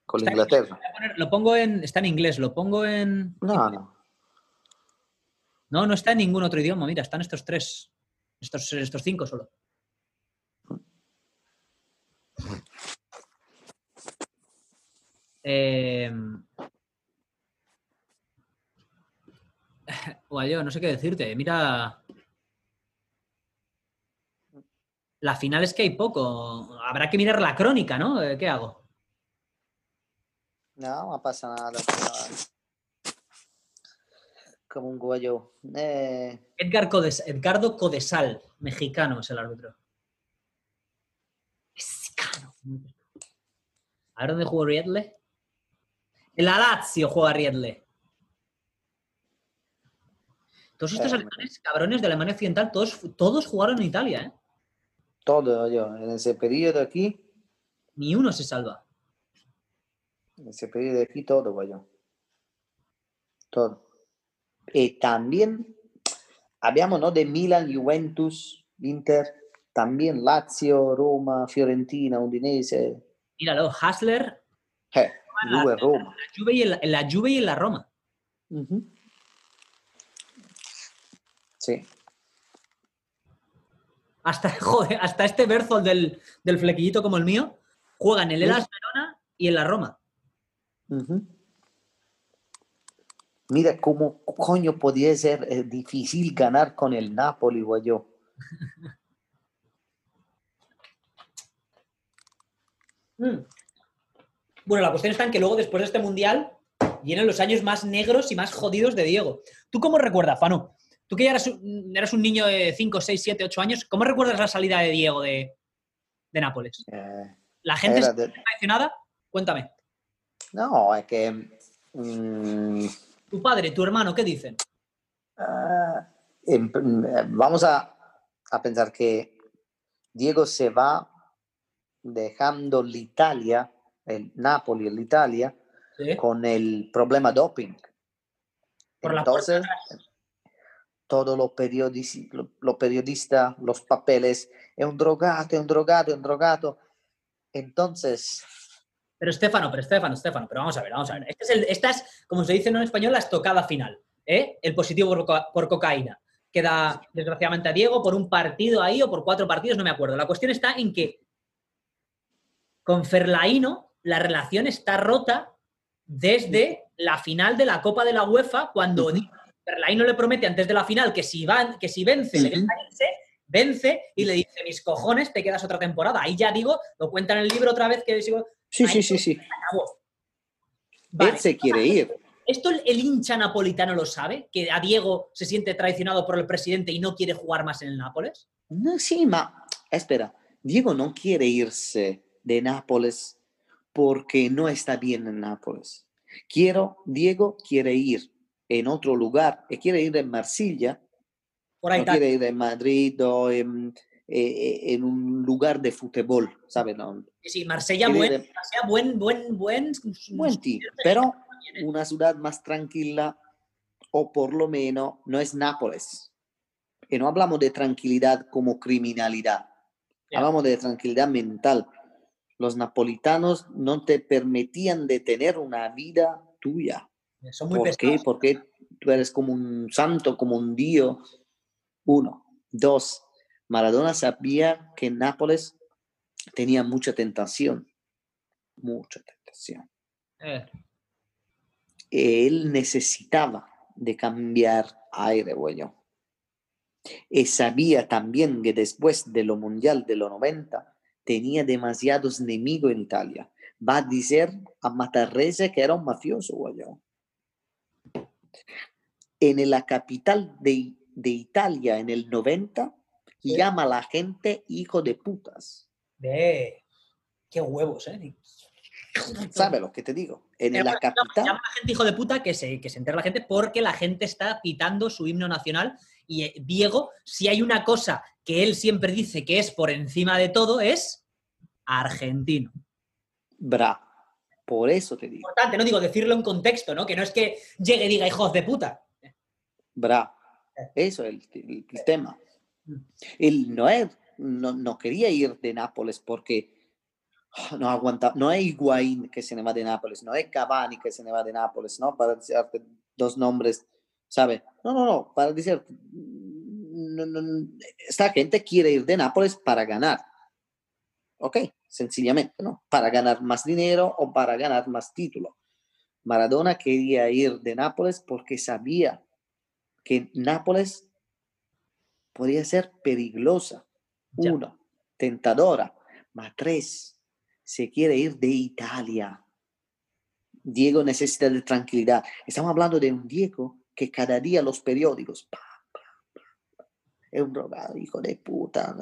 con Está Inglaterra. poner- lo pongo en. Está en inglés, lo pongo en. No, no. No, no está en ningún otro idioma. Mira, están estos tres. Estos, estos cinco solo. Eh... Guayo, no sé qué decirte. Mira. La final es que hay poco. Habrá que mirar la crónica, ¿no? Eh, ¿Qué hago? No, no pasa nada. nada. Comunque yo. Eh, Edgar Codes- Edgardo Codesal, mexicano es el árbitro. Mexicano. A ver dónde jugó Riedle. En la Lazio juega Riedle. Todos estos alemanes, cabrones de Alemania Occidental, todos, todos jugaron en Italia, ¿eh? todo yo. En ese periodo aquí, Ni uno se salva. en ese periodo aquí, todo yo. Todo. Y también habíamos, ¿no? De Milan, Juventus, Inter, también Lazio, Roma, Fiorentina, Udinese. Míralo, Hasler, Eh, la- Juve, Roma. la Juve y en la, la Juve y en la Roma. Ujú. Sí. Hasta, joder, hasta este Berzol del, del flequillito como el mío, juega en el Elas Verona y en la Roma. Mira cómo coño podía ser eh, difícil ganar con el Napoli, yo. Bueno, la cuestión está en que luego, después de este mundial, vienen los años más negros y más jodidos de Diego. ¿Tú cómo recuerdas, Fano? Tú que ya eras, un- eras un niño de 5, 6, 7, 8 años, ¿cómo recuerdas la salida de Diego de, de Nápoles? Eh, ¿La gente está de- traicionada? Cuéntame. No, es que mm, Tu padre, tu hermano, ¿qué dicen? ah, em- vamos a, a pensar que Diego se va dejando l'Italia, el Napoli l'Italia, ¿Sí? con el problema doping. Por la Entonces, todos los periodistas, los periodistas, los papeles, es un drogado, es un drogado, es un drogado. Entonces, Pero Estefano, pero Estefano, Estefano, pero vamos a ver, vamos a ver. Este es el- esta es, como se dice en español, la estocada final. ¿eh? El positivo por cocaína. Queda, desgraciadamente, a Diego por un partido ahí o por cuatro partidos, no me acuerdo. La cuestión está en que con Ferlaino la relación está rota desde la final de la Copa de la UEFA, cuando Ujú. Ferlaino le promete antes de la final que si, van, que si vence, irse, vence y le dice, mis cojones, te quedas otra temporada. Ahí ya digo, lo cuenta en el libro otra vez que sigo, sí, sí, sí, sí. acabó. Vale. Él se quiere ir. ¿Esto el, el hincha napolitano lo sabe? ¿Que a Diego se siente traicionado por el presidente y no quiere jugar más en el Nápoles? No, sí, ma espera, Diego no quiere irse de Nápoles porque no está bien en Nápoles. Quiero, Diego quiere ir en otro lugar, y quiere ir en Marsella, Por ahí no quiere ir en Madrid o en, eh, en un lugar de fútbol, ¿sabes? No, Sí, Marsella, buen, ir Marsella, buen, buen, buen, buen pero una ciudad más tranquila o por lo menos no es Nápoles. Y no hablamos de tranquilidad como criminalidad, hablamos de tranquilidad mental. Los napolitanos no te permitían de tener una vida tuya. Son muy ¿Por qué? pesados. Porque tú eres como un santo, como un dios. Uno. Dos. Maradona sabía que Nápoles tenía mucha tentación. Mucha tentación. Eh, él necesitaba de cambiar aire, güey. Y sabía también que después de lo mundial de los 90 tenía demasiados enemigos en Italia. Va a decir a Matarrese que era un mafioso, güey. En la capital de, de Italia, en el 90, Sí. llama a la gente hijo de putas. de... Qué huevos, ¿eh? ¿Sabes lo que te digo? En Pero la bueno, capital. llama a la gente hijo de puta que se, que se entere la gente porque la gente está pitando su himno nacional y eh, Diego, si hay una cosa que él siempre dice que es por encima de todo, es argentino. Bra. Por eso te digo. Importante, no digo decirlo en contexto, ¿no? Que no es que llegue y diga hijos de puta. Bra. Eso es el, el- el tema. Él no, es, no, no quería ir de Nápoles porque ah, no aguanta. No es Higuaín que se ne va de Nápoles, no es Cavani que se ne va de Nápoles, ¿no? Para decirte dos nombres, ¿sabe? No, no, no. Para decir, no, no, esta gente quiere ir de Nápoles para ganar. Ok, sencillamente, ¿no? Para ganar más dinero o para ganar más título. Maradona quería ir de Nápoles porque sabía que Nápoles podría ser peligrosa. Ya. Uno, tentadora. Más tres, se quiere ir de Italia. Diego necesita de tranquilidad. Estamos hablando de un Diego que cada día los periódicos, pa, pa, pa, pa, es un drogado, hijo de puta.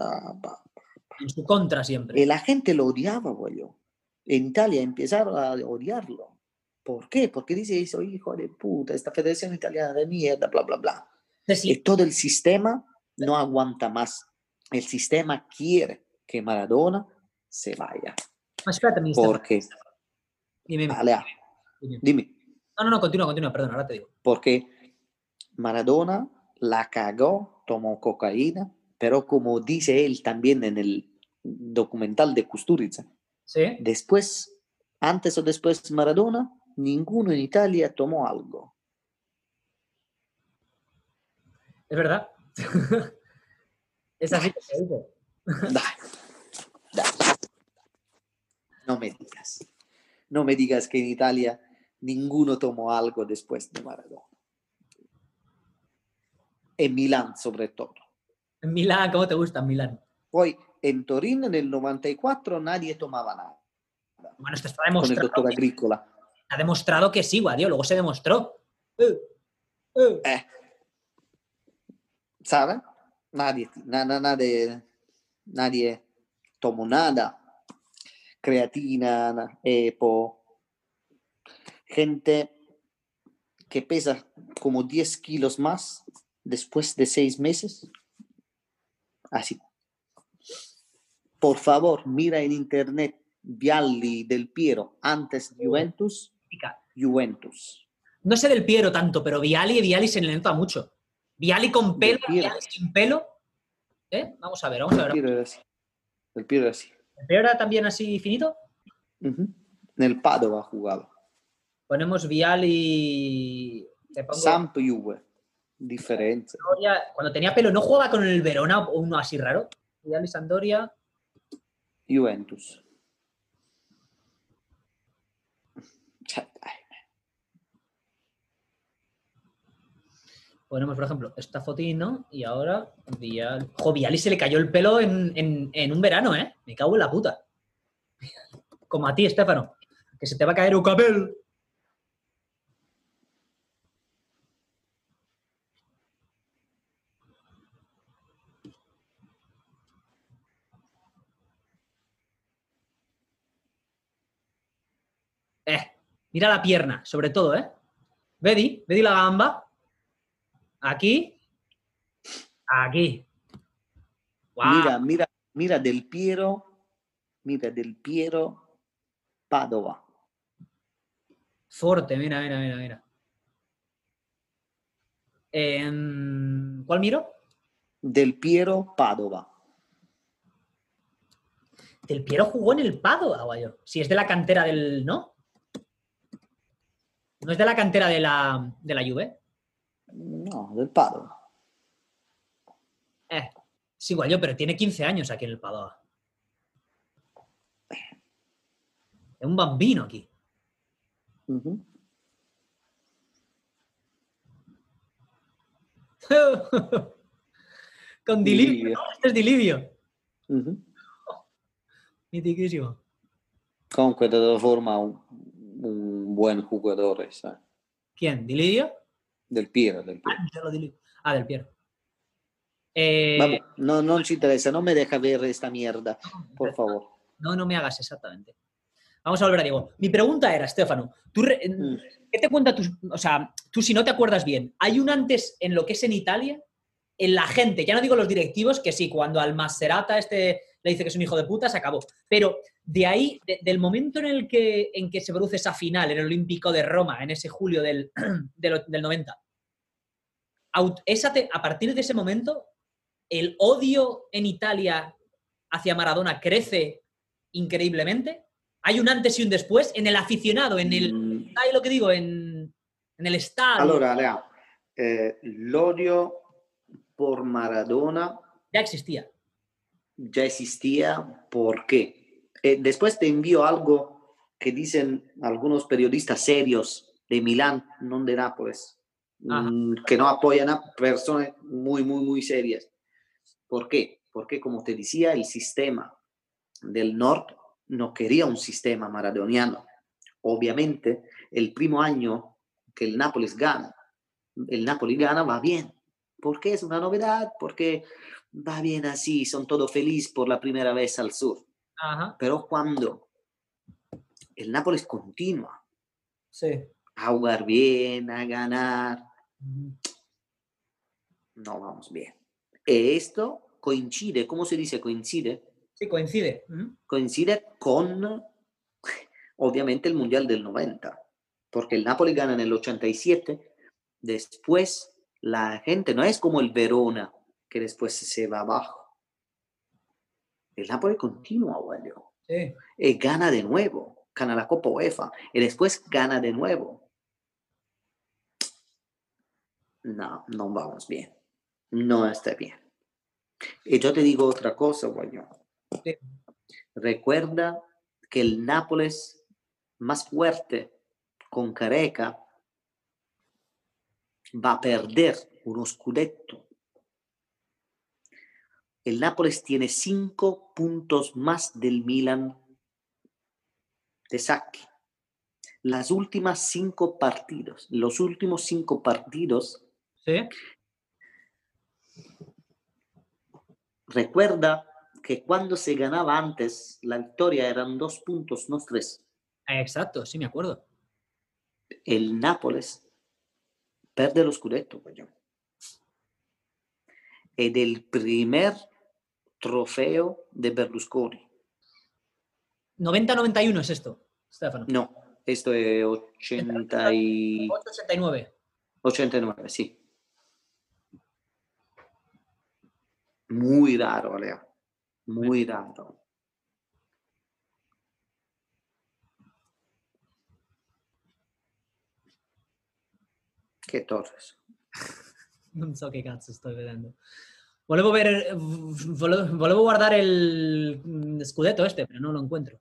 En su contra siempre. y la gente lo odiaba, güey. En Italia empezaron a odiarlo. ¿Por qué? Porque dice, soy hijo de puta, esta federación italiana de mierda, bla, bla, bla. Y sí, todo el sistema no aguanta más. El sistema quiere que Maradona se vaya. No, espérate. Porque, Dime, dime, ah, dime. dime, No, no, no, continúa, continúa, perdón, ahora te digo. porque Maradona la cagó, tomó cocaína, pero como dice él también en el documental de Kusturica, ¿Sí? después, antes o después Maradona, ninguno en Italia tomó algo. Es verdad. es así que se dice. Dai, dai. No me digas. No me digas que en Italia ninguno tomó algo después de Maradona. En Milán, sobre todo. En Milán, ¿cómo te gusta en Milán? Poi en Torino nel 94 nadie tomaba nada. Bueno, esto está con el demostrado. doctor Agrícola. Ha demostrado que sí, Guardiola, luego se demostró. Eh, eh. Eh. ¿Sabe? Nadie, nada, nadie, nadie tomó nada. Creatina, na- EPO. Gente que pesa como 10 kilos más después de seis meses. Así. Por favor, mira en internet Vialli del Piero antes Juventus, Juventus. No sé del Piero tanto, pero Viali, Viali se le nota mucho. Viali con pelo. Viali sin pelo. ¿Eh? Vamos a ver, vamos a El ver. Piero era así. El Piero era así. ¿El Piero era también así finito? Ujú. Nel Padova jugaba. Ponemos pongo Samp Juve. Diferente. Sampdoria. Cuando tenía pelo, ¿no jugaba con el Verona o uno así raro? Viali Sandoria. Juventus. Ponemos, por ejemplo, esta fotina y ahora Viali. Jo, Viali se le cayó el pelo en, en- en un verano, ¿eh? Me cago en la puta. Como a ti, Estefano. Que se te va a caer un cabello. Eh, mira la pierna, sobre todo, ¿eh? Vedi, vedi la gamba. Aquí. Aquí. Guau. Mira, mira, mira del Piero. Mira del Piero Padova. Forte, mira, mira, mira, mira. Em, ¿Cuál miro? Del Piero Padova. Del Piero jugó en el Padova, guayo. Si es de la cantera del. ¿No? ¿No es de la cantera de la, de la Juve? No, del Padova. Eh, sí, guayo, pero tiene 15 años aquí en el Padova. Es un bambino aquí. Con Dilivio. Dilivio. ¿no? Este es Dilivio. Mhm. Mitiquísimo. Comunque te lo forma un, un buon giocatore, sai. ¿Quién? ¿Dilivio? Del Piero, del Piero. Dilivio. Ah, del Piero. Eh, Vabbè, no, non ci interessa, non me deja ver esta mierda, por favor. No, no me hagas exactamente. Vamos a volver a Diego. Mi pregunta era, Estefano, ¿tú re- Mm. ¿qué te cuenta tus, o sea, tú si no te acuerdas bien, hay un antes en lo que es en Italia, en la gente, ya no digo los directivos, que sí, cuando al Maserata este le dice que es un hijo de puta, se acabó. Pero de ahí, de- del momento en el que, en que se produce esa final en el Olímpico de Roma, en ese julio del, del, del 90, aut- esa te- a partir de ese momento, el odio en Italia hacia Maradona crece increíblemente. Hay un antes y un después en el aficionado, en el, Mm, ¿sabes lo que digo? En, en el estadio. Allora, Lea, eh, l'odio por Maradona Ya existía. Ya existía, ¿por qué? Eh, después te envío algo que dicen algunos periodistas serios de Milán, no de Nápoles, Ajá. que no apoyan a personas muy, muy, muy serias. ¿Por qué? Porque, como te decía, el sistema del norte no quería un sistema maradoniano. Obviamente, el primo año que el Nápoles gana, el Napoli gana, va bien. Porque es una novedad, porque va bien así, son todos felices por la primera vez al sur. Ajá. Pero cuando el Nápoles continúa Sí. a jugar bien, a ganar, no vamos bien. Esto coincide, ¿cómo se dice coincide? Sí, coincide. Coincide con, obviamente, el Mundial del 90. Porque el Napoli gana en el 87, después la gente no es como el Verona, que después se va abajo. El Napoli continúa. Sí. y gana de nuevo, gana la Copa UEFA y después gana de nuevo. No, no vamos bien. No está bien. Y yo te digo otra cosa. Sí. Recuerda que el Nápoles más fuerte con Careca va a perder uno scudetto. El Nápoles tiene cinco puntos más del Milan de Sacchi. Las últimas cinco partidos, los últimos cinco partidos. Sí. Recuerda que cuando se ganaba antes, la victoria eran dos puntos, no tres. Exacto, sí, me acuerdo. El Nápoles perde lo scudetto, coño. Ed el primer trofeo de Berlusconi. 90-91 es esto, Stefano. No, esto es 80 y... 89. 89, sí. Muy raro, Lea. Muy raro. Che Torres? Non so che cazzo sto vedendo. Volevo ver, volevo, volevo guardar el mm, Scudetto este, pero no lo encuentro.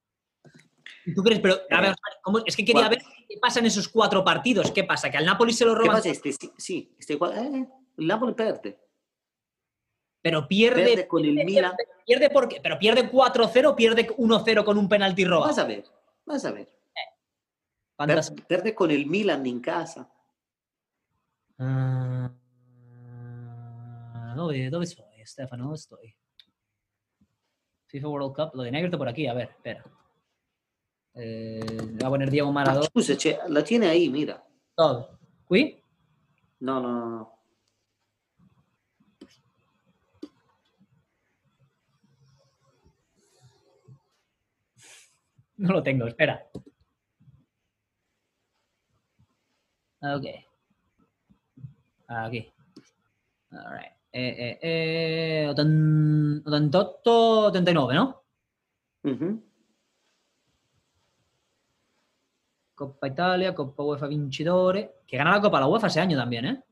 ¿Tú crees? Pero, a ver, ¿cómo? es que quería ver qué pasa en esos cuatro partidos. ¿Qué pasa? ¿Que al Napoli se lo ¿Qué roban? pasa? Este, sí, sí, este, eh, el Napoli perde. Pero pierde. Pierde con el pierde, Milan. pierde porque, pero pierde 4-0 o pierde 1-0 con un penalti robado. Vas a ver, vas a ver. ¿Cuántas- Per- Perde con el Milan in casa. Ah, ¿dónde, ¿Dónde estoy, Stefano? ¿Dónde estoy? FIFA World Cup, lo tenía abierto por aquí, a ver, espera. Eh, voy a poner Diego Maradona. la tiene ahí, mira. Todo. ¿Qui? No, no, no, no. No lo tengo, espera. Ok. Aquí. Alright. Eh, eh, eh, otten- 88, 89, no? Mhm. Coppa Italia, Coppa UEFA vincitore. Que gana la Copa la UEFA ese año también, ¿eh?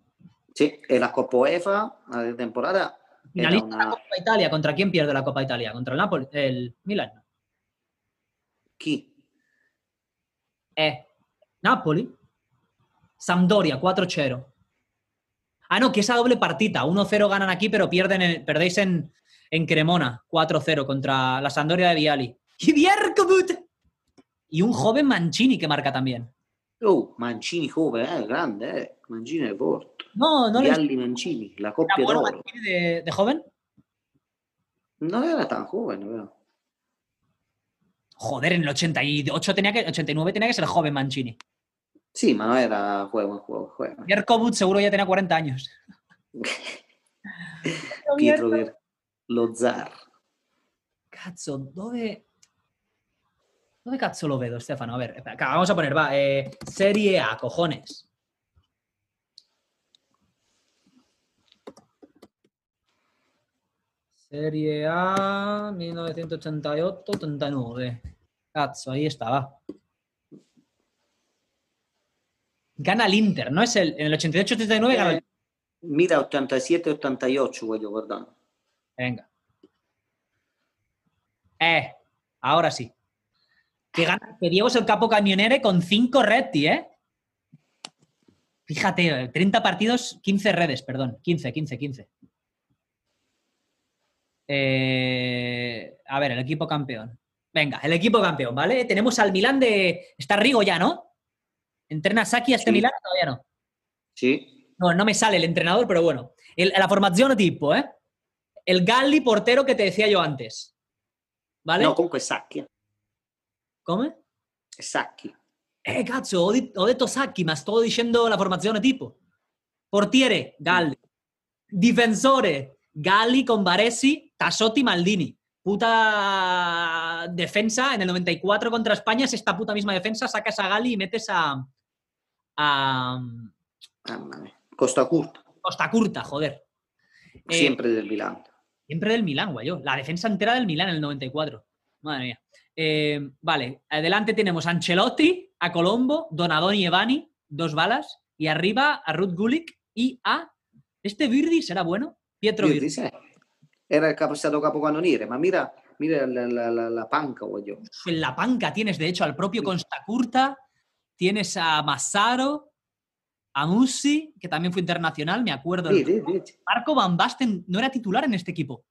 Sì, e la Coppa UEFA la temporada Finalista la. Copa Italia. ¿Contra quién pierde la Copa Italia? ¿Contra el Napoli? El Milan. Chi? Eh, Napoli. Sampdoria 4-0. Ah, no, que esa doble partita. 1-0 ganan aquí, pero pierden en- perdéis en, en Cremona 4-0 contra la Sampdoria de Viali. ¡Y un joven Mancini que marca también. Oh, Mancini come, eh, grande, eh. Mancini è forte. No, no le Vialli Mancini, la ¿Era coppia d'oro. Mancini de, de joven? Non era tan joven, vero? Joder, en el 88 tenía que, 89 tenía que ser joven Mancini. Sì, ma non era juego, juego, juego. Bierkobut seguro ya tenía 40 años. Pietro Ver- lo zar. Cazzo, dove... Dove cazzo lo vedo, Stefano? A ver, acá, vamos a poner, va, eh, Serie A, cojones. Serie A, 1988-89. Cazzo, ahí está, va. Gana el Inter, ¿no? Es el, en el 88-89 gana el Eh, mira 87-88 voglio guardare. Venga. Eh, ahora sí. Que, gana, que Diego es el capo camionere con 5 reti, ¿eh? Fíjate, 30 partidos, 15 redes, perdón. 15, 15, 15. Eh, a ver, el equipo campeón. Venga, el equipo campeón, ¿vale? Tenemos al Milán de... Está Rigo ya, ¿no? ¿Entrena Saki a este Sí. Milán? Todavía no. Sì, No, no me sale el entrenador, pero bueno. El- la formación tipo, ¿eh? El Galli portero que te decía yo antes. ¿Vale? no, comunque Sacchi. Come? Sacchi. Eh, cazzo, ho, di- ho detto Sacchi, ma sto dicendo la formazione tipo. Portiere, Galli. Difensore, Galli con Baresi, Tassotti, Maldini. Puta defensa en el 94 contra España, es esta puta misma defensa, sacas a Galli y metes a, a mia. Costa Curta, Costa Curta, joder. Eh, sempre del Milan. Siempre del Milán, guayo. La defensa entera del Milán en el 94. Madre mía. Eh, vale, adelante tenemos a Ancelotti, a Colombo, Donadoni y Evani, dos balas. Y arriba a Ruth Gulick y a. ¿Este Virdi será bueno? Pietro Virdi. Era il capo, stato capocannoniere, ma mira, mira la, la- la- la panca, voglio. En la panca tienes, de hecho, al propio Costa Curta. Tienes a Massaro, a Musi, que también fue internacional, me acuerdo. Vedi. Marco Van Basten no era titular en este equipo.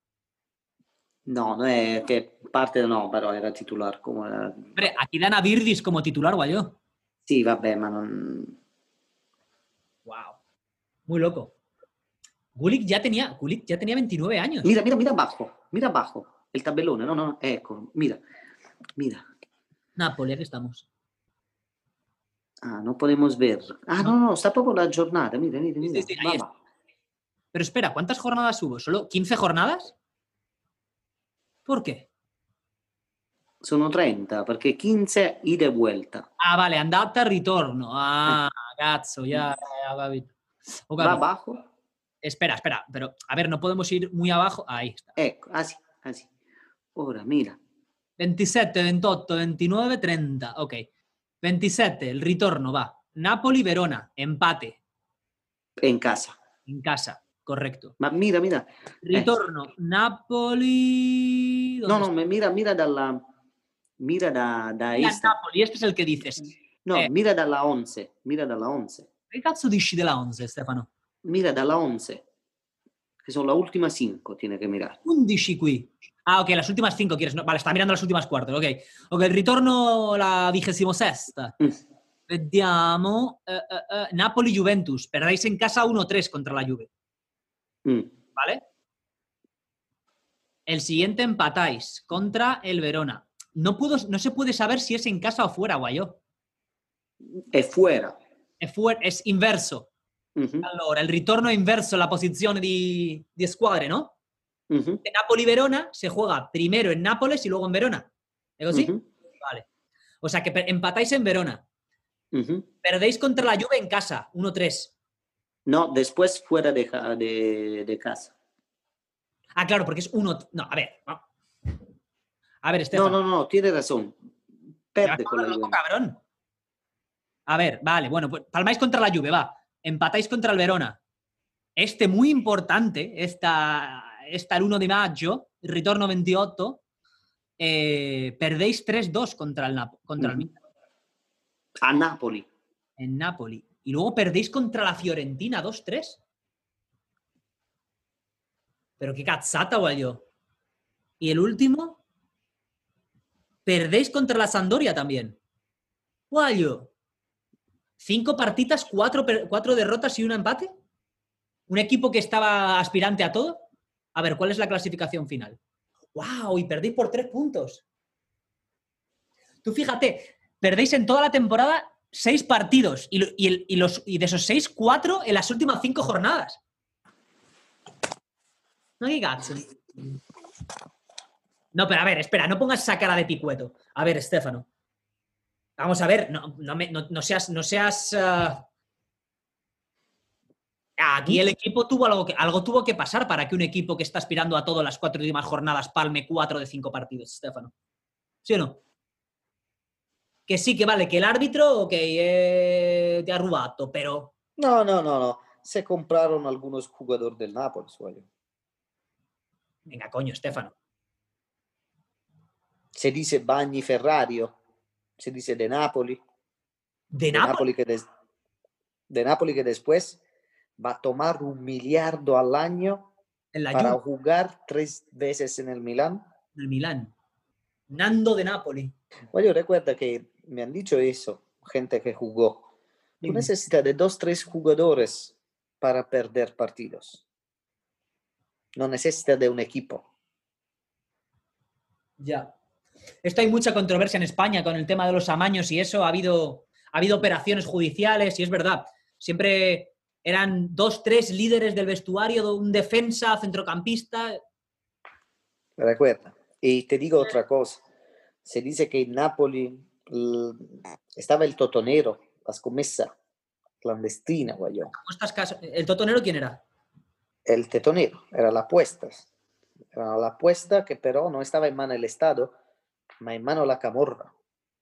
No, no es que parte no, pero era titular. Como era... Hombre, aquí dan a Virdis como titular, guayo. Sí, vabbè, ma non... Wow. Muy loco. Gullit ya tenía, ya tenía 29 años. Mira, mira, mira abajo, mira abajo. El tabellone, no, no, ecco, mira, mira. Napoli, aquí estamos. Ah, no podemos ver. Ah, no, no, está poco la jornada, mira, mira, mira. Sí, sí, está. Pero espera, ¿cuántas jornadas hubo? ¿Solo 15 jornadas? ¿Por qué? Sono 30, perché 15 ida e vuelta. Ah, vale, andata e ritorno. Ah, cazzo, ya, ya, va bien. Ok, Va abajo. Espera, espera, pero a ver, no podemos ir muy abajo. Ahí está. Ecco, así, así. Ora, mira. 27, 28, 29, 30. Ok. 27, el ritorno va. Napoli-Verona, empate. En casa. En casa, correcto. Ma mira, mira. Ritorno, Napoli. No, ¿dónde no, está? mira, mira dalla... Mira da, da Mira, Insta. Napoli, este es el que dices. No, eh. mira dalla 11. Mira dalla 11. Che cazzo dici della 11, Stefano? Mira dalla 11. Che sono la ultima 5, tiene che mirare. 11 qui. Ah, ok, las últimas cinco quieres. No, vale, está mirando las últimas cuartos. Ok. Ok, el ritorno la vigésimo sexta. Mm. Vediamo. eh, eh, eh, Napoli-Juventus. Perdéis en casa 1-3 contra la Juve. Mm. ¿Vale? El siguiente empatáis contra el Verona. No, puedo, no se puede saber si es en casa o fuera, guayo. È fuori. Es, fuer- es inverso. Mhm, Allora, il ritorno inverso la posizione di, di squadre, ¿no? Mhm, De Napoli-Verona se juega primero en Nápoles y luego en Verona. ¿Es así? mhm, Vale. O sea que empatáis en Verona. Perdéis contra la Juve en casa, 1-3. No, después fuera de, ca- de, de casa. Ah, claro, porque es 1. No, a ver. A ver, No, Estefano. no, no, tiene razón. Perde con la loco, Juve. cabrón. A ver, vale, bueno, pues palmáis contra la Juve, va. Empatáis contra el Verona. Este muy importante, esta, esta el 1 de mayo, el ritorno 28, eh, perdéis 3-2 contra el, Nap- contra. Milan A Napoli. en Napoli. Y luego perdéis contra la Fiorentina 2-3. Pero qué cazzata, guayo. Y el último, perdéis contra la Sandoria también. Guayo. Cinco partitas, cuatro, cuatro derrotas y un empate. Un equipo que estaba aspirante a todo. A ver, ¿cuál es la clasificación final? ¡Wow! Y perdéis por tres puntos. Tú fíjate, perdéis en toda la temporada seis partidos y, y los, y de esos seis, cuatro en las últimas cinco jornadas. No hay. No, pero a ver, espera, no pongas esa cara de picueto. A ver, Estefano. Vamos a ver, no, no no- no seas. No seas ah, Aquí el equipo tuvo algo que algo tuvo que pasar para que un equipo que está aspirando a todas las cuatro últimas jornadas palme cuatro de cinco partidos, Estefano. ¿Sí o no? Que sí, que vale, que el árbitro, ok, eh, te ha rubato, pero No, no, no, no. Se compraron algunos jugadores del Napoli, sueño. venga, coño, Estefano. Se dice Bagni Ferrario, se dice de Napoli. ¿De De Napoli? Napoli que, des- de Napoli que después va a tomar un miliardo al año En la para Juve, jugar tres veces en el Milán. del Milán. Nando de Napoli. Oye, recuerda que me han dicho eso, gente que jugó. Tú necesitas de dos, tres jugadores para perder partidos. No necesitas de un equipo. Ya. Esto hay mucha controversia en España con el tema de los amaños y eso. Ha habido, ha habido operaciones judiciales y es verdad. Siempre eran dos, tres líderes del vestuario, un defensa, centrocampista. Recuerda. Y te digo otra cosa. Se dice que en Napoli estaba el totonero, la scommessa clandestina, guayón. ¿El totonero quién era? El tetonero, era la apuesta. Era la apuesta que pero no estaba en mano del Estado, ma en mano la camorra.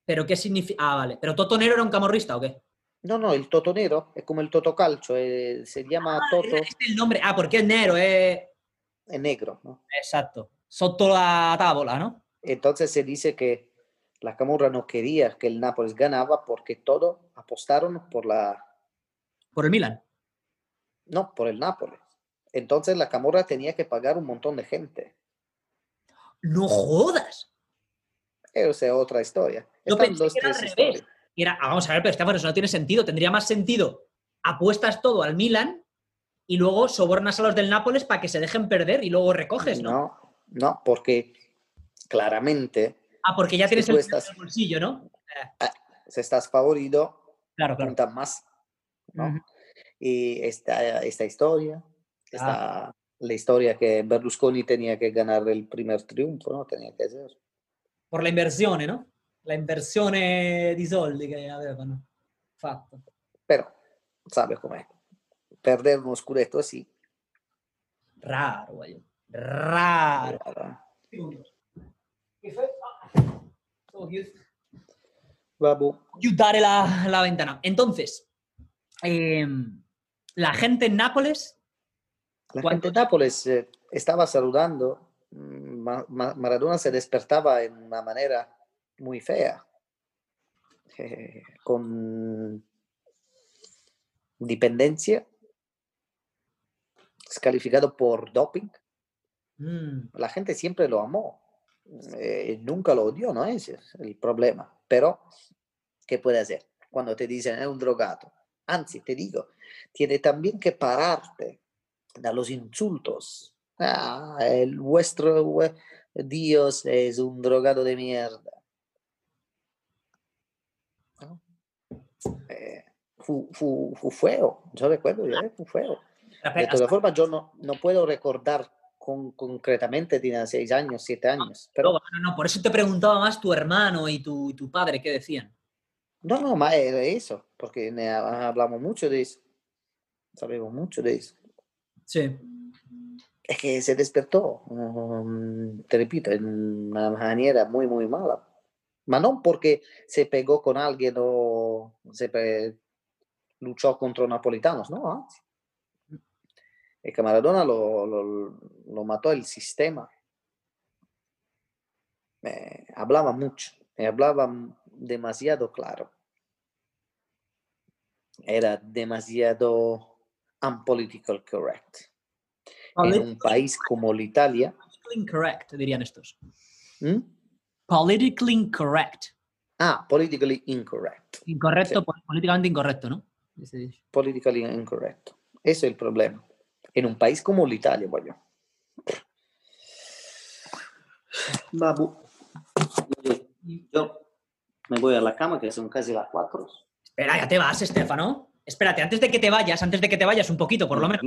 ¿Pero qué significa? Ah, vale. ¿Pero Totonero era un camorrista o qué? No, no, el totonero es como el totocalcio, eh, se llama toto Era este el nombre. Ah, porque es negro, eh. en negro, ¿no? Exacto. Sotto la tábola, ¿no? Entonces se dice que la camorra no quería que el Nápoles ganaba porque todo apostaron por la, Por el Milan. no, por el Nápoles. Entonces la camorra tenía que pagar un montón de gente. No jodas. Esa es otra historia. Yo Están pensé que era al tres revés. Y era, ah, vamos a ver, pero Estefano, eso no tiene sentido. Tendría más sentido. Apuestas todo al Milan y luego sobornas a los del Nápoles para que se dejen perder y luego recoges, ¿no? No, no, porque claramente Ah, porque ya tienes el estás- en el bolsillo, ¿no? si estás favorito, Claro, claro. más. ¿no? Y esta, esta historia, esta, la historia que Berlusconi tenía que ganar el primer triunfo, ¿no? Tenía que hacer. Por la inversione, no? La inversione di soldi che avevano fatto. Pero, ¿sabes cómo es? Perder un scudetto así. Raro, guayo. Raro. vabbè. Ayudare la, la ventana. Entonces, em, la gente en Nápoles, La Cuando- gente Nápoles eh, estaba saludando. mm, Ma- Ma- Maradona se despertaba en una manera muy fea. eh, con dependencia. Descalificado por doping. mm, La gente siempre lo amó. eh, nunca lo odió, ¿no? Ese es el problema. Pero, ¿qué puede hacer? Cuando te dicen es un drogado. Anzi, te digo, tiene también que pararte de los insultos. Ah, el vuestro hue- Dios es un drogado de mierda. ¿No? Eh, fu, fu, fu feo, yo recuerdo, eh, fu feo. espera, De todas formas, yo no, no puedo recordar con, concretamente, tenía seis años, siete años. Pero, no, no, no, por eso te preguntaba más tu hermano y tu, tu padre qué decían. no, no, más era eso, porque hablamos mucho de eso. Sabemos mucho de eso. Sí. Es que se despertó, um, te repito, en una manera muy, muy mala. Mas no porque se pegó con alguien o se pe- luchó contra napolitanos, no, anzi. Es que Maradona lo, lo- lo mató el sistema. Eh, hablaba mucho, y hablaba demasiado claro. Era demasiado unpolitical correct. En un país como la Italia, incorrect, dirían estos. ¿Mm? Politically incorrect. Ah, politically incorrect. Incorrecto, Sí. po- políticamente incorrecto, ¿no? Politically incorrect. Ese es el problema. En un país como la Italia, voglio. Babu. Yo me voy a la cama, que son casi las cuatro. Espera, ya te vas, Estefano. Espérate, antes de que te vayas, antes de que te vayas un poquito, por lo menos.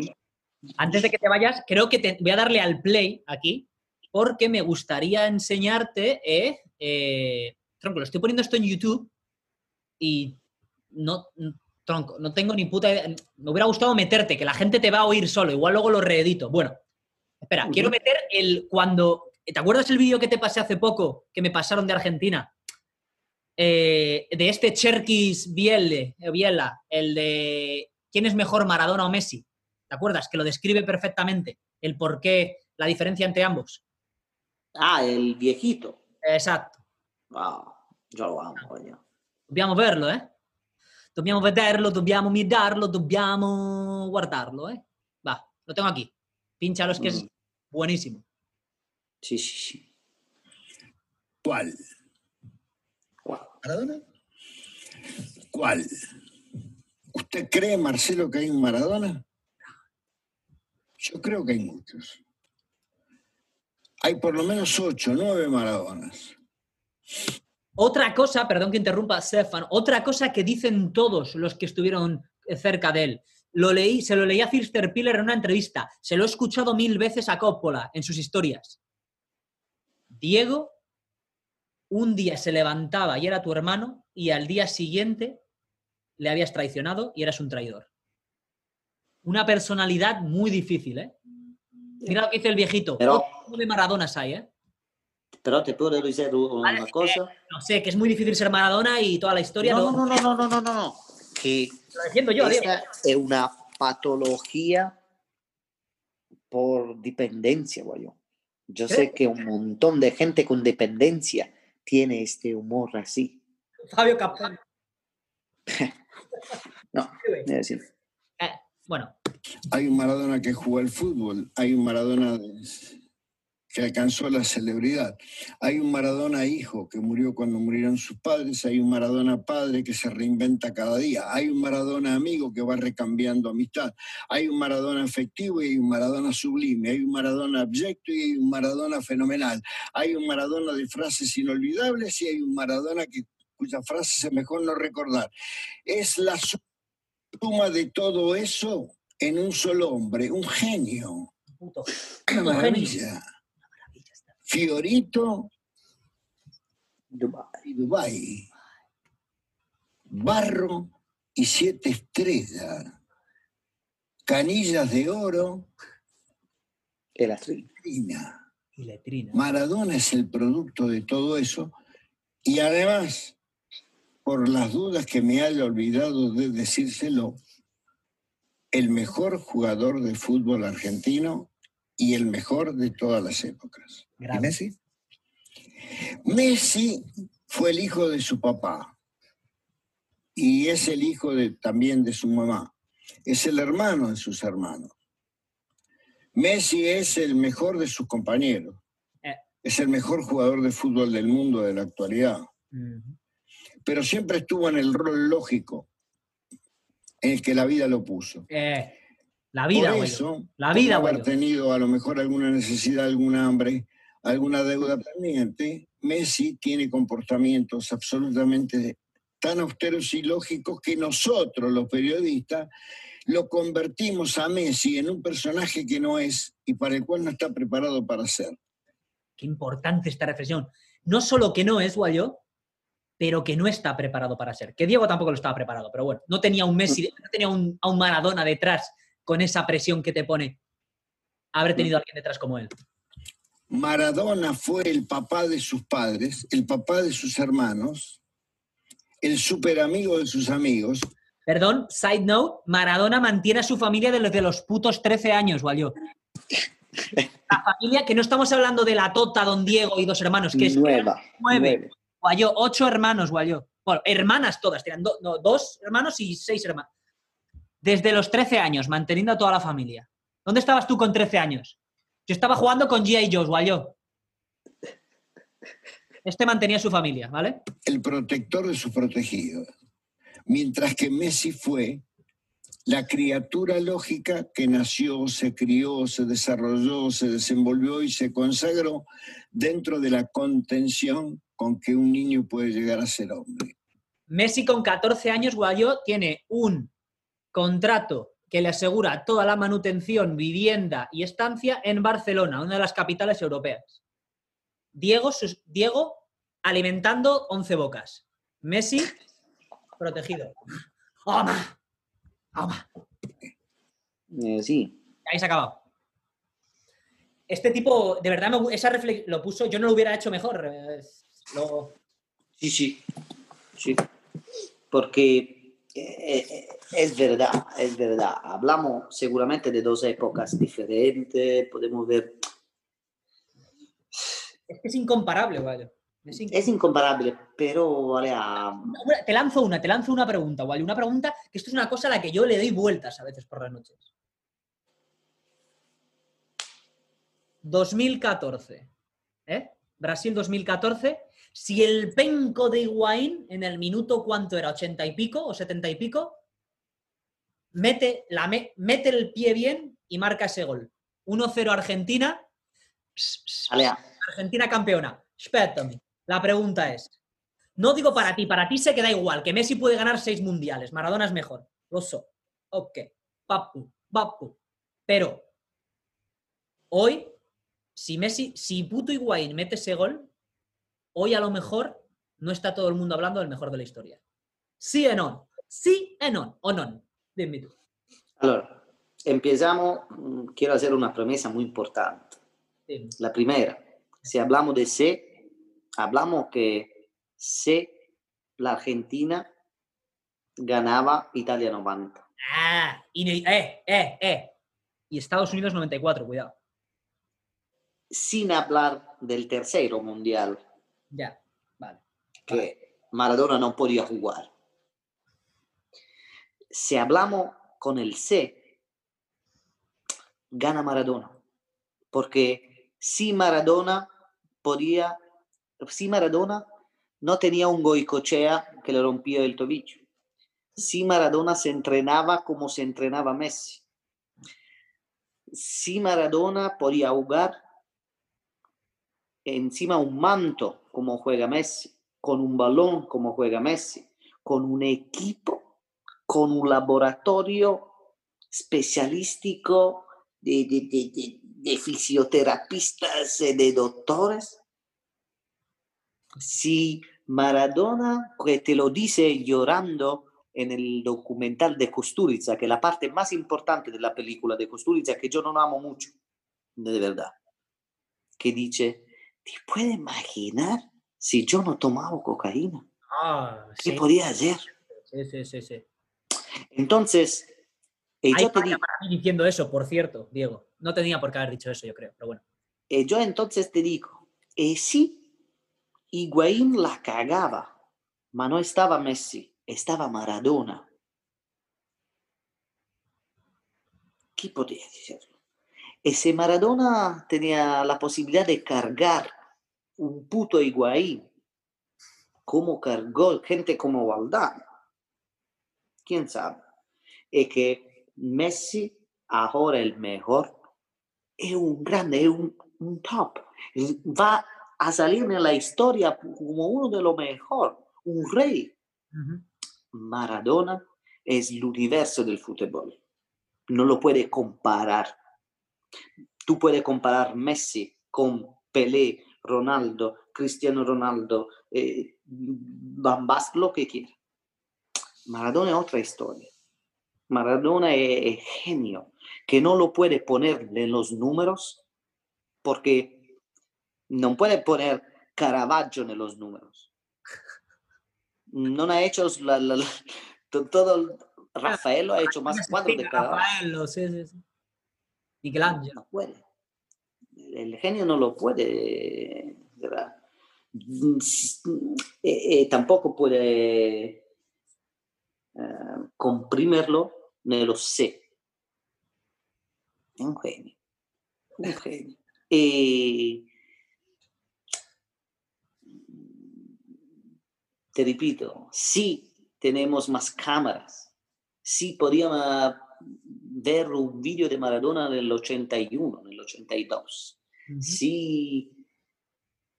Antes de que te vayas, creo que te voy a darle al play aquí, porque me gustaría enseñarte, eh, eh, tronco, lo estoy poniendo esto en YouTube y no, tronco, no tengo ni puta idea. Me hubiera gustado meterte, que la gente te va a oír solo, igual luego lo reedito. Bueno, espera, quiero meter el cuando. ¿Te acuerdas el vídeo que te pasé hace poco, que me pasaron de Argentina? Eh, de este Cherkis Biela, el de ¿quién es mejor, Maradona o Messi? ¿Te acuerdas? Que lo describe perfectamente, el por qué, la diferencia entre ambos. Ah, el viejito. Esatto. Wow, yo lo amo, coño. Dobbiamo verlo, eh? Dobbiamo vederlo, dobbiamo mirarlo, dobbiamo guardarlo, eh? Va, lo tengo aquí. Pínchalo, es que es Mm. buenísimo. Sí, sí, sí. ¿Cuál? ¿Maradona? ¿Cuál? ¿Usted cree, Marcelo, que hay un Maradona? Yo creo que hay muchos. Hay por lo menos ocho, nueve Maradonas. Otra cosa, perdón que interrumpa, Stefan, otra cosa que dicen todos los que estuvieron cerca de él. Lo leí, se lo leí a Filster Piller en una entrevista. Se lo he escuchado mil veces a Coppola en sus historias. Diego, un día se levantaba y era tu hermano, y al día siguiente le habías traicionado y eras un traidor. Una personalidad muy difícil, ¿eh? Mira lo que dice el viejito. Pero- Otro de Maradonas hay, ¿eh? Pero te puedo decir una Vale, cosa. No sé, que es muy difícil ser Maradona y toda la historia. No, no, no, no, no, no, no, no. Que Lo defiendo yo, Diego. esta es una patología por dependencia, guayo. Yo ¿Qué? sé que un montón de gente con dependencia tiene este humor así. Fabio Capone. No, es decir, Eh, bueno, Hay un Maradona que jugó al fútbol, hay un Maradona que alcanzó la celebridad. Hay un Maradona hijo que murió cuando murieron sus padres, hay un Maradona padre que se reinventa cada día, hay un Maradona amigo que va recambiando amistad, hay un Maradona afectivo y hay un Maradona sublime, hay un Maradona abyecto y hay un Maradona fenomenal, hay un Maradona de frases inolvidables y hay un Maradona que, cuya frase es mejor no recordar. Es la suma de todo eso en un solo hombre, un genio. Una maravilla. Fiorito Dubai. Dubai. Barro y siete estrellas. Canillas de oro. Y Maradona es el producto de todo eso. Y además, por las dudas que me haya olvidado de decírselo, el mejor jugador de fútbol argentino y el mejor de todas las épocas. ¿Y Messi? Messi fue el hijo de su papá y es el hijo de, también de su mamá. Es el hermano de sus hermanos. Messi es el mejor de sus compañeros. Eh. Es el mejor jugador de fútbol del mundo de la actualidad. Pero siempre estuvo en el rol lógico en el que la vida lo puso. Eh. La vida, Por eso, la vida, haber tenido a lo mejor alguna necesidad, alguna hambre, alguna deuda pendiente, Messi tiene comportamientos absolutamente tan austeros y lógicos que nosotros, los periodistas, lo convertimos a Messi en un personaje que no es y para el cual no está preparado para ser. Qué importante esta reflexión. No solo que no es Guayo, pero que no está preparado para ser. Que Diego tampoco lo estaba preparado, pero bueno, no tenía un Messi, no tenía un, a un Maradona detrás con esa presión que te pone haber tenido a alguien detrás como él? Maradona fue el papá de sus padres, el papá de sus hermanos, el super amigo de sus amigos. Perdón, side note, Maradona mantiene a su familia desde los putos 13 años, Walio. La familia, que no estamos hablando de la Tota, Don Diego y dos hermanos, que es nueva. Nueve. Guayo, ocho hermanos, Guayo. Bueno, hermanas todas, tienen dos hermanos y seis hermanos desde los 13 años, manteniendo a toda la familia. ¿Dónde estabas tú con 13 años? Yo estaba jugando con G.I. Joe, yo. Este mantenía a su familia, ¿vale? El protector de sus protegidos. Mientras que Messi fue la criatura lógica que nació, se crió, se desarrolló, se desenvolvió y se consagró dentro de la contención con que un niño puede llegar a ser hombre. Messi con 14 años, Guayo, tiene un contrato que le asegura toda la manutención, vivienda y estancia en Barcelona, una de las capitales europeas. Diego, Diego alimentando 11 bocas. Messi protegido. ¡Oma! ¡Oma! Eh, sí. Ahí se ha acabado. Este tipo, de verdad, esa lo puso, yo no lo hubiera hecho mejor. Eh, sí, sí. Sí. Porque eh, eh, es verdad, es verdad. Hablamos seguramente de dos épocas diferentes, podemos ver... Es incomparable, vale. Es incomparable. pero vale Te lanzo una, te lanzo una pregunta, vale. Una pregunta que esto es una cosa a la que yo le doy vueltas a veces por las noches. 2014. ¿Eh? Brasil 2014 si el penco de Higuaín en el minuto, ¿cuánto era? ¿80 y pico o 70 y pico? Mete, la mete el pie bien y marca ese gol. 1-0 Argentina. Argentina campeona. Espérate, la pregunta es, no digo para ti, para ti se queda igual, que Messi puede ganar seis mundiales, Maradona es mejor. Lo so. Ok. Papu, papu. Pero hoy, si Messi, si puto Higuaín mete ese gol, hoy a lo mejor no está todo el mundo hablando del mejor de la historia. Sí o no. Sí o no. O no. Dime tú. Allora, empezamos. Mm, quiero hacer una promesa muy importante. La primera, si hablamos de C, hablamos que C, la Argentina ganaba Italia 90. Ah, y, eh, eh, eh. Y Estados Unidos 94, cuidado. Sin hablar del tercero mundial, ya, vale. Que Maradona no podía jugar. Si hablamos con el C, gana Maradona. Porque si Maradona podía, si Maradona no tenía un goicochea que le rompía el tobillo, si Maradona se entrenaba como se entrenaba Messi, si Maradona podía jugar encima un manto como juega Messi, con un balón como juega Messi, con un equipo, con un laboratorio especialístico de, de, de, fisioterapistas y de doctores. Si Maradona, que te lo dice llorando en el documental de Kusturica, que es la parte más importante de la película de Kusturica, que yo no amo mucho, de verdad, que dice, ¿te puedes imaginar si yo no tomaba cocaína? Ah, ¿Qué podía hacer? Sí, sí, sí, sí. Entonces, y yo te digo, diciendo eso, por cierto, Diego. No tenía por qué haber dicho eso, yo creo, pero bueno. Y yo entonces te digo, y sí, Higuaín la cagaba, pero no estaba Messi, estaba Maradona. ¿Qué podía decirlo? Ese Maradona tenía la posibilidad de cargar un puto Higuaín, como cargó gente como Valdano. ¿Quién sabe? Es que Messi ahora el mejor, es un grande, es un, top. Va a salir en la historia como uno de los mejores, un rey. Maradona es el universo del fútbol. No lo puede comparar. Tú puedes comparar Messi con Pelé, Ronaldo, Cristiano Ronaldo, eh, Bambas, lo que quieras. Maradona es otra historia. Maradona es, genio, que no lo puede poner en los números porque no puede poner Caravaggio en los números. No ha hecho todo, Rafael lo ha hecho más cuadros de Caravaggio. sí, sí, sí. No puede. El genio no lo puede, ¿verdad? Eh, eh, tampoco puede eh, comprimerlo lo sé. Un genio. Un genio. Te repito, si tenemos más cámaras, si podíamos ver un vídeo de Maradona en el 81, en el 82, si,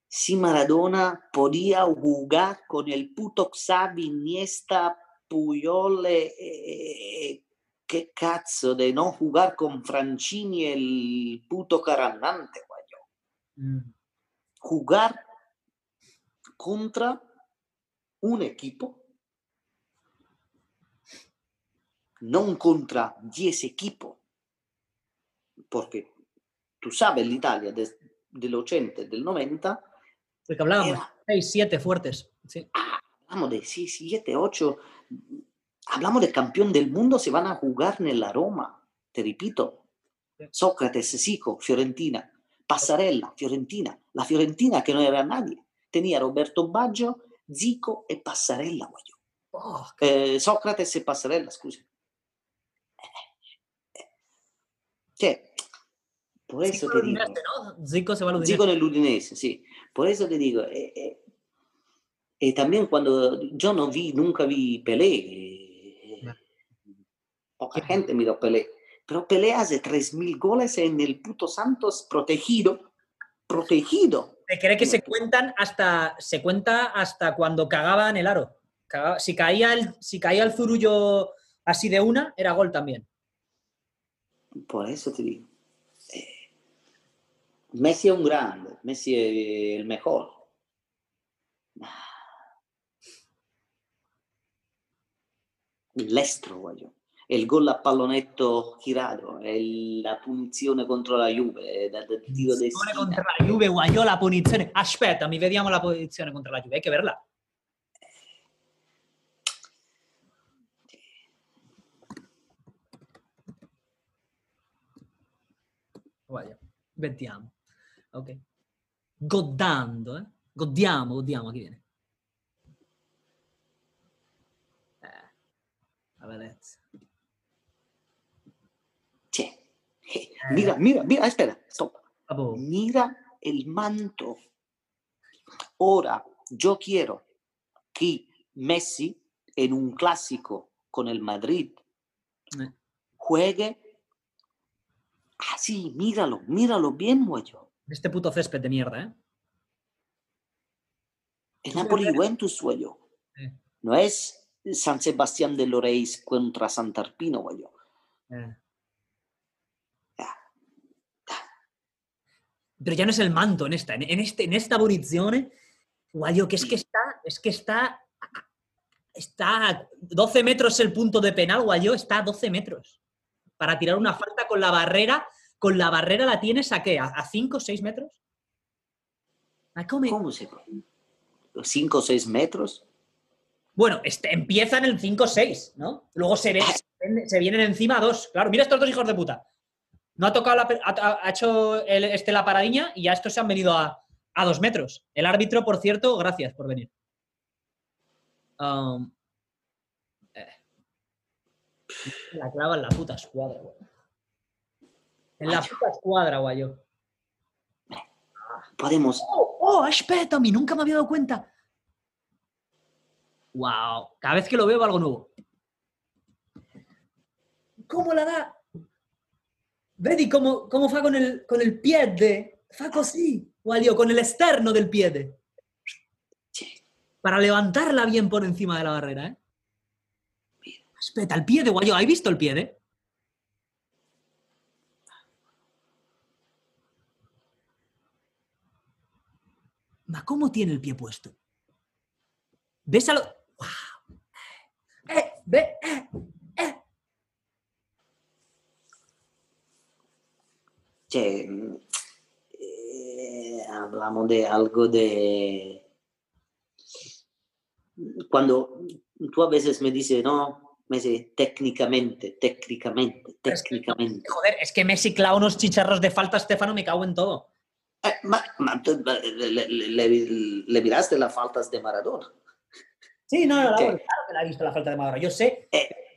si Maradona podía jugar con el puto Xavi, Iniesta, Puyol, eh, qué cazzo de no jugar con Francini el puto carandante, guayo. Mm. Jugar contra un equipo, no contra 10 equipos, porque tú sabes, l'Italia del 80 y del 90... Porque hablábamos, 6, 7 fuertes. Sí. Ah, hablamos de 6, 7, 8 hablamos de campeón del mundo, se van a jugar en la Roma, te repito. Sócrates, Sico, Fiorentina, Passarella, Fiorentina. La Fiorentina que no era nadie. Tenía Roberto Baggio, Zico e Passarella, oh, eh, Sócrates e Passarella, scusa. Cioè, por eso te digo. ¿no? Zico se va all'Udinese. Zico nell'Udinese, sì. Por eso te digo. Eh, eh, e también cuando yo no vi, nunca vi Pelé, Poca gente miró Pelé. Pero Pelé hace 3.000 goles en el puto Santos protegido. Protegido. ¿Te cree que se cuentan hasta, se cuenta hasta cuando cagaban el aro? si, caía el, si caía el zurullo así de una, era gol también. Por eso te digo. Eh, Messi es un grande, Messi es el mejor. L'estro, voglio il gol a pallonetto girato, la punizione contro la Juve, da, da tiro contro la Juve, guagliò la punizione. Aspetta, mi vediamo la punizione contro la Juve, hai che verla. Guarda, vediamo. Ok. Goddando, eh? Godiamo, godiamo, chi viene? Eh, la bellezza. Mira, mira, mira, espera, stop. Mira el manto. Ahora, yo quiero que Messi en un clásico con el Madrid Eh. Juegue así, míralo, míralo bien, güey. Este puto césped de mierda, ¿eh? El Napoli Juventus, güey. Sí. No es San Sebastián de Loreis contra Santarpino. Eh. Pero ya no es el manto en esta, en, en este, en esta abolizione, guayo, que es que está, es que está, está a 12 metros el punto de penal, guayo, está a 12 metros. Para tirar una falta con la barrera, con la barrera la tienes a qué, a 5 o 6 metros. ¿A come- ¿Cómo se ¿Cinco o seis metros? Bueno, este, empieza en el 5-6, ¿no? Luego se, ve, se vienen encima dos. Claro, mira estos dos hijos de puta. No ha tocado la ha, ha hecho el- este la paradiña y ya estos se han venido a, a dos metros. El árbitro, por cierto, gracias por venir. Um. La clava en la puta escuadra, güey. En la puta escuadra, guayo. Podemos. ¡Oh, oh, espérame! Nunca me había dado cuenta. ¡Wow! Cada vez que lo veo algo nuevo. ¿Cómo la da? Vedi cómo, cómo fa con el, con el piede? Fa così, guaglio, con el externo del piede. Para levantarla bien por encima de la barrera, ¿eh? Espera, el piede, guaglio. ¿Has visto el piede? Ma, ¿cómo tiene el pie puesto? ¿Ves a lo...? ¡Wow! ¡Eh! ¡Ve! ¡Eh! ¡Eh! Che, eh, hablamos de algo de... Cuando tú a veces me dices, no, me dices técnicamente, técnicamente, técnicamente. Joder, es que Messi clava unos chicharros de falta, Stefano, me cago en todo. Eh, ma, ma le, le- le- le miraste las faltas de Maradona. Sí, no, no, ¿Qué? claro que la he visto la falta de Maradona. Yo sé,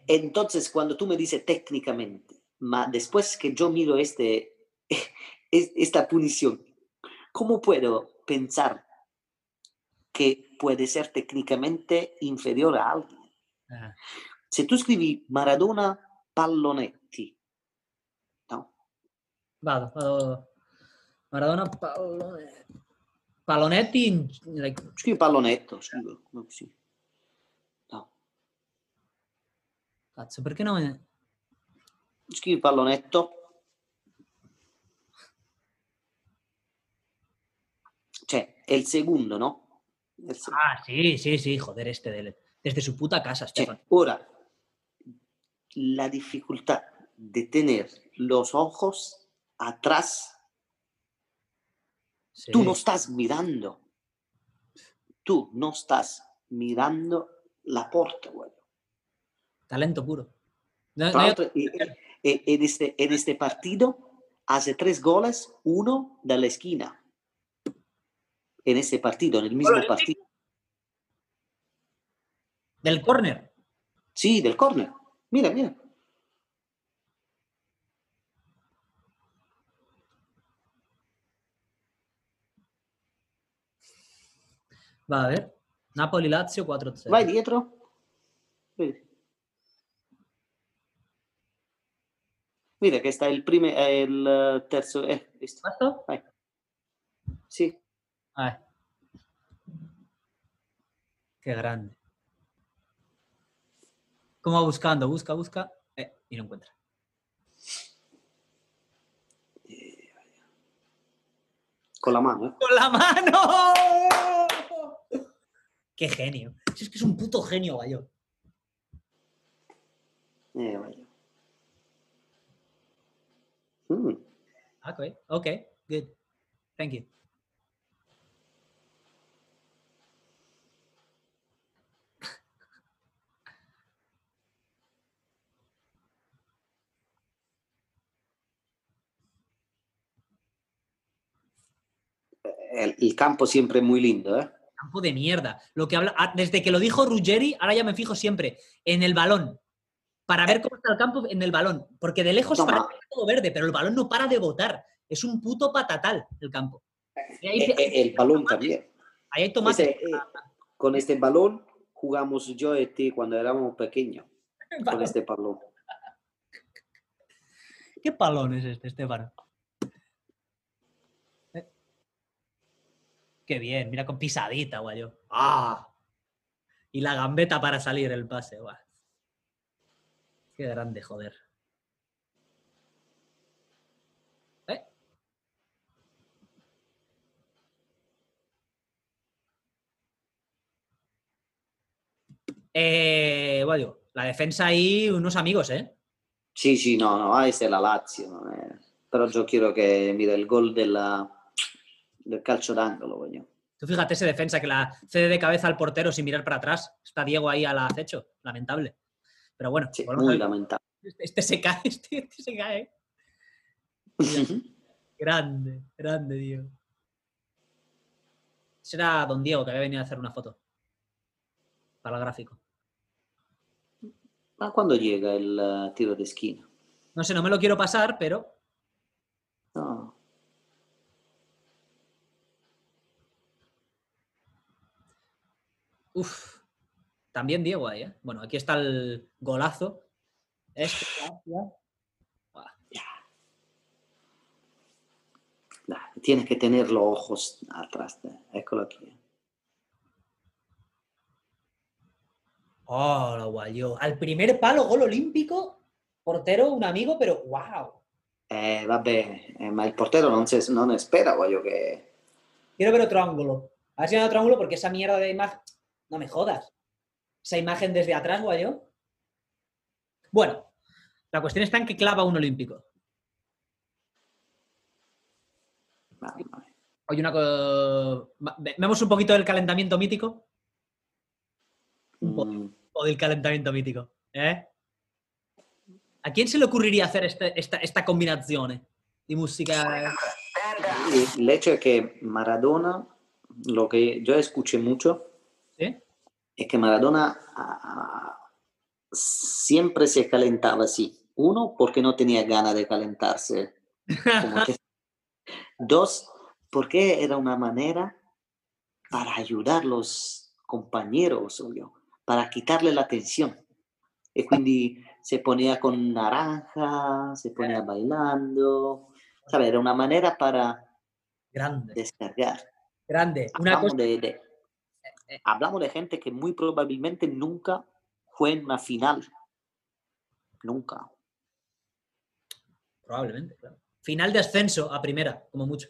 Entonces, cuando tú me dices técnicamente, ma después que yo miro este, es- esta punición, ¿cómo puedo pensar que puede ser técnicamente inferior a alguien? Ah, Si tú escribí Maradona Pallonetti, ¿no? vado, vado. Maradona, Pallone- Palonetti, like, Scrivi Pallonetto, scrivo, sì. No. cazzo, perché no? me- Scrivi Pallonetto. Cioè, è il secondo, no? È il secondo. Ah, sí, sí, sí, joder, este desde su puta casa, Cioè, Stefano. ora, la dificultad de tener los ojos atrás, Sí. tú no estás mirando. Tú no estás mirando la porta, güey. Talento puro. No- Tra no hay- l'altro, e- e- ed este, ed este partido hace tres goles, uno dalla esquina. En ese partido, en el mismo partido. Del córner. Sí, del córner. Mira, mira. Va a ver. Napoli-Lazio 4-0. Vai dietro. Vedi. Mira che sta il primo e il terzo. Eh, visto. ¿Basta? Vai. Sì. A ver. Qué grande. ¿Cómo va buscando? Busca, busca. eh, y no encuentra. Con la mano, eh. ¡Con la mano! ¡Qué genio! Si es que es un puto genio, gallo. Eh, vaya. Mm. Ok, ok, good. Thank you. El, el campo siempre muy lindo, ¿eh? Campo de mierda. Lo que habla, ah, desde que lo dijo Ruggeri, ahora ya me fijo siempre en el balón. Para ver cómo está el campo en el balón. Porque de lejos Toma. parece todo verde, pero el balón no para de botar. es un puto patatal el campo. Eh, eh, el balón también. Ahí hay tomate. Ese, eh, con este balón jugamos yo y ti cuando éramos pequeños. Con este balón. ¿Qué balón es este, Estefano? Qué bien, mira con pisadita, guayo. ¡Ah! Y la gambeta para salir el pase, guay. Qué grande, joder. ¿Eh? Eh, bueno, la defensa ahí, unos amigos, ¿eh? Sí, sí, no, no, ahí es la Lazio. Eh. Pero yo quiero que mire el gol de la, del calcio d'angolo, coño. Tú fíjate ese defensa que la cede de cabeza al portero sin mirar para atrás. Está Diego ahí al acecho. Lamentable. Pero bueno. Sí, muy lamentable. Este, este, se cae, este, este se cae. grande, grande, Diego. Será don Diego que había venido a hacer una foto. Para el gráfico. ¿A cuándo llega el uh, tiro de esquina? No sé, no me lo quiero pasar, pero. No. Uf. También Diego ahí, ¿eh? Bueno, aquí está el golazo. Este, Tienes que tener los ojos atrás. Eccolo aquí. Oh, lo guayo. Al primer palo, gol olímpico, portero, un amigo, pero wow. Eh, vabbè, eh, ma il portero non, se, non espera, guayo, que... Quiero ver otro ángulo. A ver si hay otro ángulo porque esa mierda de imagen... No me jodas. Esa imagen desde atrás, guayo. Bueno, la cuestión está en que clava un olímpico. Oye, una ¿Vemos un poquito del calentamiento mítico? Un Mm, O del calentamiento mítico. ¿eh? ¿A quién se le ocurriría hacer este- esta, esta combinación de música? y el hecho es que Maradona, lo que yo escuché mucho, ¿Sí? es que Maradona ah, siempre se calentaba así. Uno, porque no tenía ganas de calentarse. como que- Dos, porque era una manera para ayudar a los compañeros, obvio, para quitarle la tensión. Y quindi se ponía con naranja, se ponía bailando, ¿sabes? Era una manera para Grande, descargar. grande. Una cosa, de, de- hablamos de gente que muy probablemente nunca fue en una final. Nunca. probablemente, claro. Final de ascenso a primera, como mucho.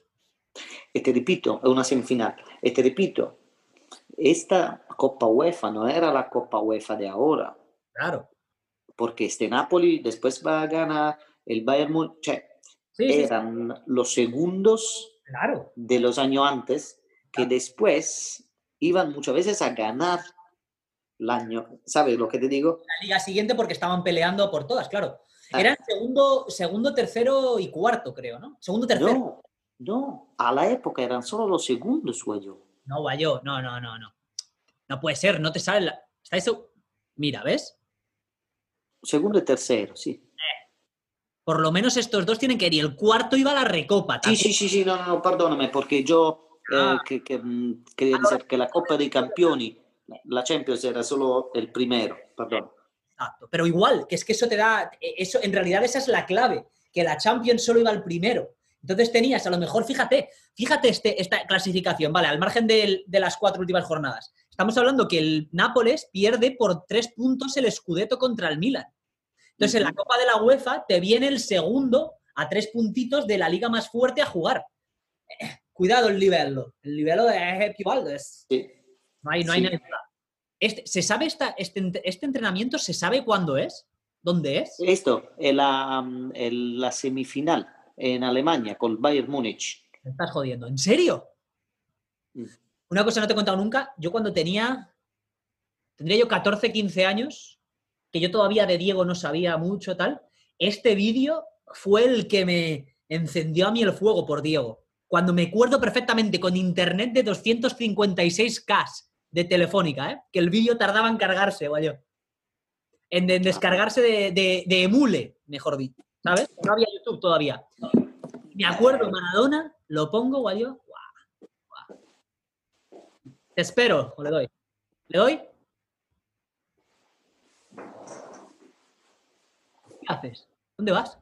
E te repito, è una semifinal. E te repito, esta Copa UEFA no era la Copa UEFA de ahora, Claro. porque este Napoli después va a ganar el Bayern Múnich. Cioè, Sí, sí, sí, eran los segundos claro. de los años antes que después iban muchas veces a ganar el año. ¿Sabes lo que te digo? La liga siguiente porque estaban peleando por todas, claro. Ah. Eran segundo, segundo, tercero y cuarto, creo, ¿no? Segundo, tercero. No, no, a la época eran solo los segundos, Guayo. No, Guayo, no, no, no, no. No puede ser, no te sale la... Está eso... Mira, ¿ves? Segundo y tercero, sí. Por lo menos estos dos tienen que ir. Y el cuarto iba a la recopa. Sí, también. sí, sí, sí, no, no, no, perdóname, porque yo eh, Ah. que, que, mm, la Copa dei Campioni, la Champions era solo el primero, perdón. Exacto. Pero igual, que es que eso te da. eh, Eso, en realidad, esa es la clave. Que la Champions solo iba al primero. Entonces tenías, a lo mejor, fíjate, fíjate este, esta clasificación, ¿vale? Al margen de las cuatro últimas jornadas. Estamos hablando que el Nápoles pierde por tres puntos el Scudetto contra el Milan. Entonces, en la. Copa de la UEFA te viene el segundo a tres puntitos de la liga más fuerte a jugar. Cuidado el livello. El livello es più alto, es- Sí. no hay, no hay nada. Este, ¿Se sabe esta, este, este entrenamiento? ¿Se sabe cuándo es? ¿Dónde es? Esto es la, mm, la semifinal en Alemania con Bayern Múnich. Me estás jodiendo. ¿En serio? Mm. Una cosa no te he contado nunca. Yo cuando tenía. Tendría yo 14, 15 años, que yo todavía de Diego no sabía mucho, tal. Este vídeo fue el que me encendió a mí el fuego por Diego. Cuando me acuerdo perfectamente con internet de 256K de Telefónica, ¿eh? que el vídeo tardaba en cargarse, guayo. En, en descargarse de, de- de emule, mejor dicho. ¿Sabes? No había YouTube todavía. me acuerdo Maradona, lo pongo, Guayo. Guau, guau. Te espero, o le doy. ¿Le doy? ¿Qué haces? ¿Dónde vas?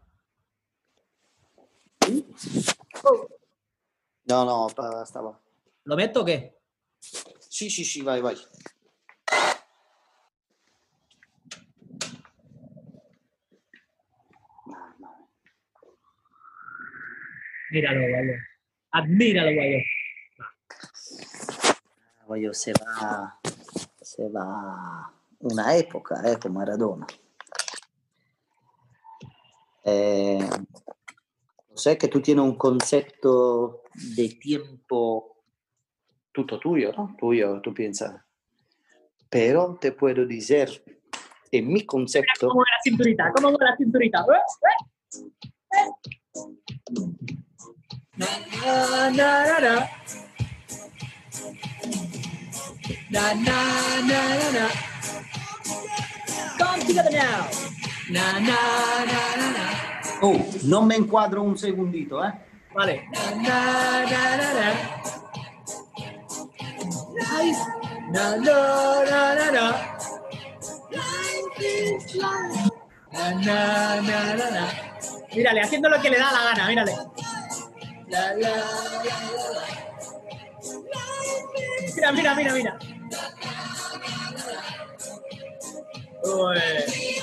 No, no, stava. ¿Lo meto o qué? Sì, sì, sì, vai, vai. Míralo, Guayo. Admíralo, Guayo. Voglio se va, se va una época, eh, con Maradona. Eh, sé que tú tienes un concepto de tiempo tutto tuyo, ¿no? Tuyo, tú piensas. Pero te puedo decir, en mi concepto, ¿Cómo va la cinturita? ¿Cómo va la cinturita? Na, na, na, na, na. Come together now. Na, na, na, na, na. Oh, non mi inquadro un segundito, eh. Vale. Mírale, haciendo lo que le da la gana, mírale. Mira, mira, mira, mira. Uy.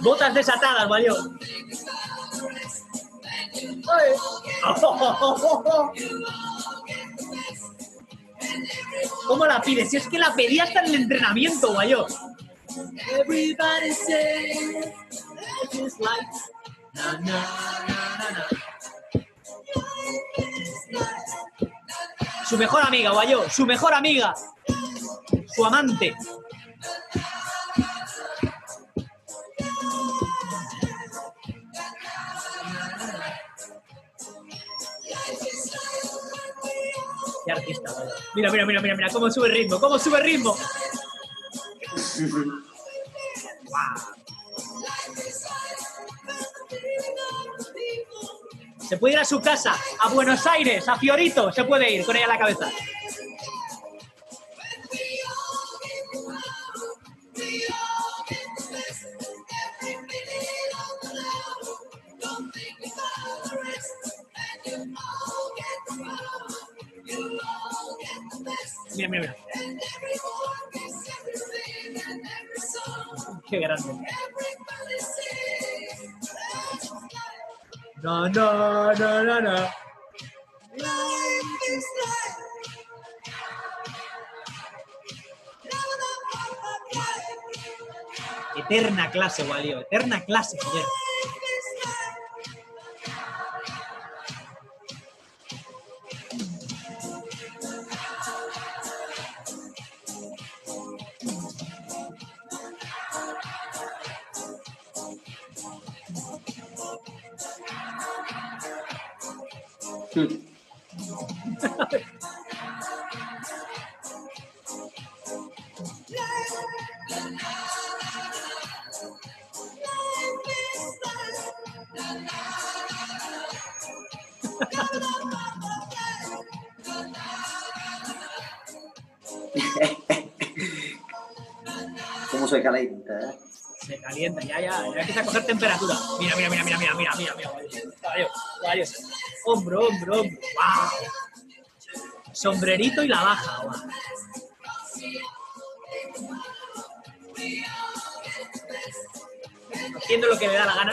Botas desatadas. Ay. ¿Cómo la pides? Si es que la pedí hasta en el entrenamiento, na. Su mejor amiga, guayo, su mejor amiga. Su amante. Qué artista, guayo. Mira, mira, mira, mira, mira, cómo sube el ritmo, cómo sube el ritmo. Se puede ir a su casa, a Buenos Aires, a Fiorito, se puede ir con ella a la cabeza. Mira, mira, mira. Qué grande. No, no, no, no, no. Eterna clase, Walio. Eterna clase, joder. ¿Cómo se calienta, eh? Se calienta, ya, ya, ya empieza a coger temperatura. Mira, mira, mira, mira, mira, mira, mira, mira. Caballo, caballo. Hombro, hombro, hombro. ¡Wow! Sombrerito y la baja, guau. Haciendo lo que le da la gana.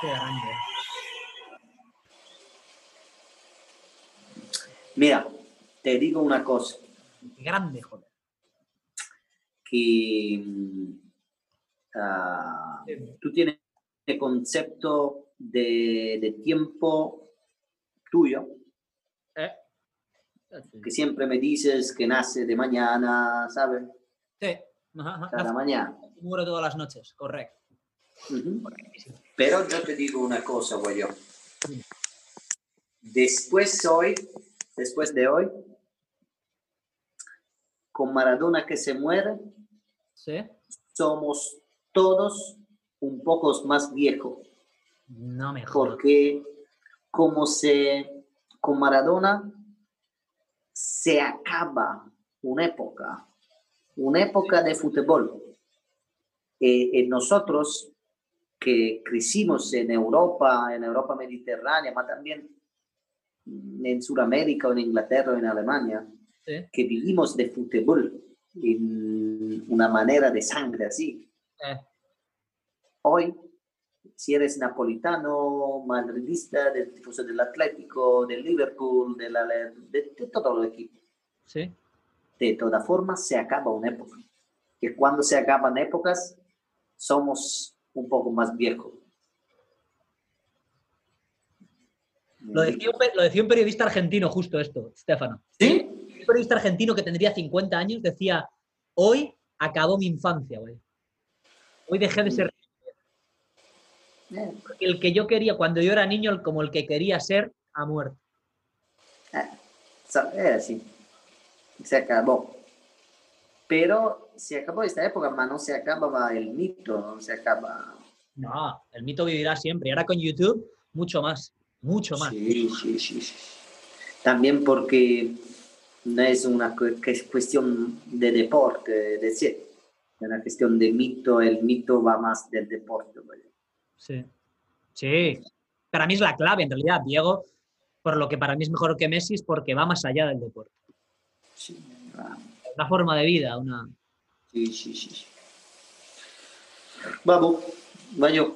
Qué grande. Mira, te digo una cosa, grande, joder. que mm, ah, tú tienes el concepto de, de tiempo tuyo, ¿Eh? que siempre me dices que nace de mañana, ¿sabes? Sí. Ajá, ajá. Cada mañana. Muero todas las noches, correcto. Pero yo te digo una cosa, güey. Después hoy, después de hoy, con Maradona que se muere, ¿Sí? somos todos un poco más viejos. No me jodas. Porque como se, con Maradona se acaba una época, una época de fútbol. Eh, eh, nosotros que crecimos en Europa, en Europa mediterránea, más también en Sudamérica, o en Inglaterra, o en Alemania, Sí. que vivimos de fútbol en una manera de sangre así. Eh, Hoy, si eres napolitano, madridista, del tifoso del Atlético, del Liverpool, de, la, de, de todo el equipo, sí. de todas formas se acaba una época. Que cuando se acaban épocas, somos un poco más viejos. Lo decía, un, lo decía un periodista argentino justo esto, Stefano. ¿Sí? Un periodista argentino que tendría 50 años decía, hoy acabó mi infancia, güey. Hoy dejé de ser Eh, el que yo quería cuando yo era niño, como el que quería ser, ha muerto. eh, sa- eh, sí. Se acabó. Pero se acabó esta época, pero no se acababa el mito, no se acaba. No, el mito vivirá siempre. Y ahora con YouTube, mucho más. Mucho más. Sí, sí, sí. También porque no es una cuestión de deporte, es decir, es una cuestión de mito, el mito va más del deporte. ¿vale? Sí. Sí. Para mí es la clave, en realidad, Diego, por lo que para mí es mejor que Messi, es porque va más allá del deporte. Sí, va. Una forma de vida, una. sí, sí, sí. Vamos, vaya.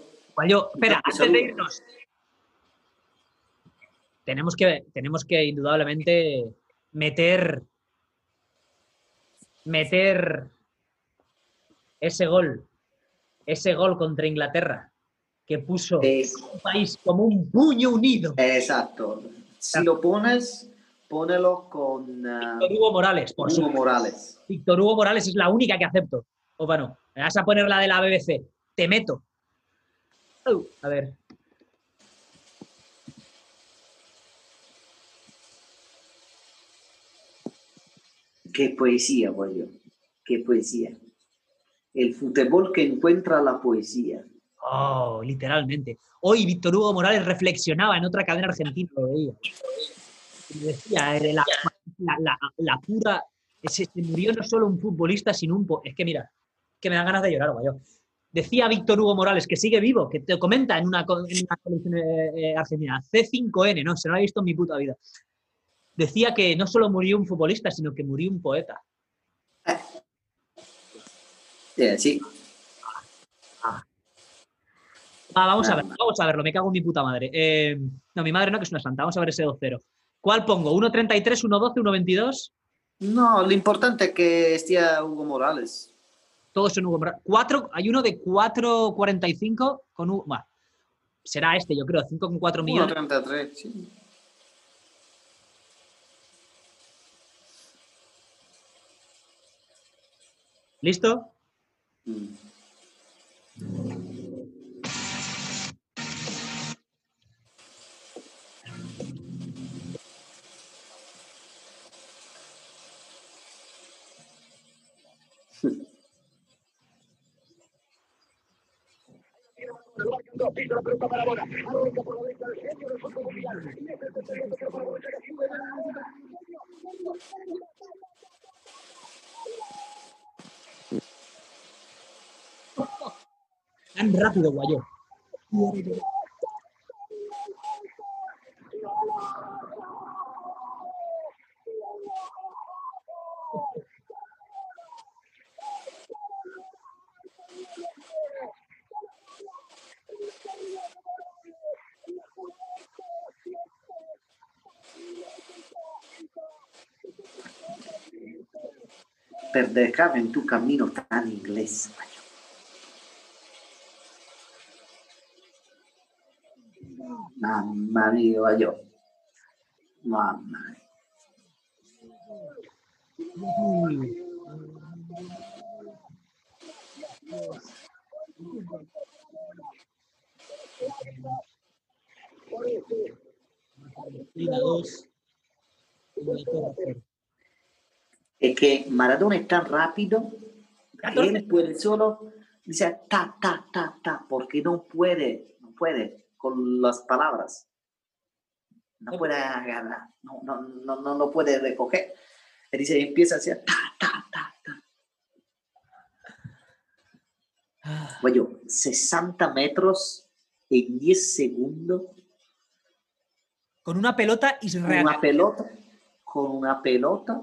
Yo, espera, Te antes de irnos. Tenemos que, tenemos que indudablemente meter. Meter ese gol. Ese gol contra Inglaterra. Que puso Es- un país como un puño unido. exacto. Si lo pones, pónelo con ah, Víctor Hugo Morales, por Hugo. Morales. Víctor Hugo Morales es la única que acepto. O bueno, me vas a poner la de la BBC. Te meto. A ver. Qué poesía, voy yo. Qué poesía. El fútbol que encuentra la poesía. Oh, literalmente. Hoy Víctor Hugo Morales reflexionaba en otra cadena argentina, lo veía. Y decía, eh, la, la, la- la pura. Ese, se murió no solo un futbolista, sino un. Es que mira, que me dan ganas de llorar, guayo. Decía Víctor Hugo Morales, que sigue vivo, que te comenta en una, en una televisión eh, eh, argentina, C5N, no, se lo ha visto en mi puta vida. Decía que no solo murió un futbolista, sino que murió un poeta. Sí. Ah, vamos a ver, vamos a verlo, me cago en mi puta madre. Eh, no, mi madre no, que es una santa. Vamos a ver ese 2-0. ¿Cuál pongo? ¿1.33, 1.12, 1.22? No, lo importante es que esté Hugo Morales. Todos son Hugo Morales. Cuatro, hay uno de 4.45 con Hugo. Bueno, será este, yo creo, 5,4 millones. 1.33, sí. ¿Listo? Tan rápido, guayo. Per dejarme en tu camino tan inglés. Mamma mia, voglio. Mamma. Es que Maradona es tan rápido que él puede solo decir ta, ta, ta, ta, porque no puede, no puede con las palabras. No puede agarrar, no, no, no, no, no puede recoger. Él dice, empieza a hacer ta, ta, ta, ta. Oye, 60 metros en 10 segundos. Con una pelota Con una pelota. Con una pelota.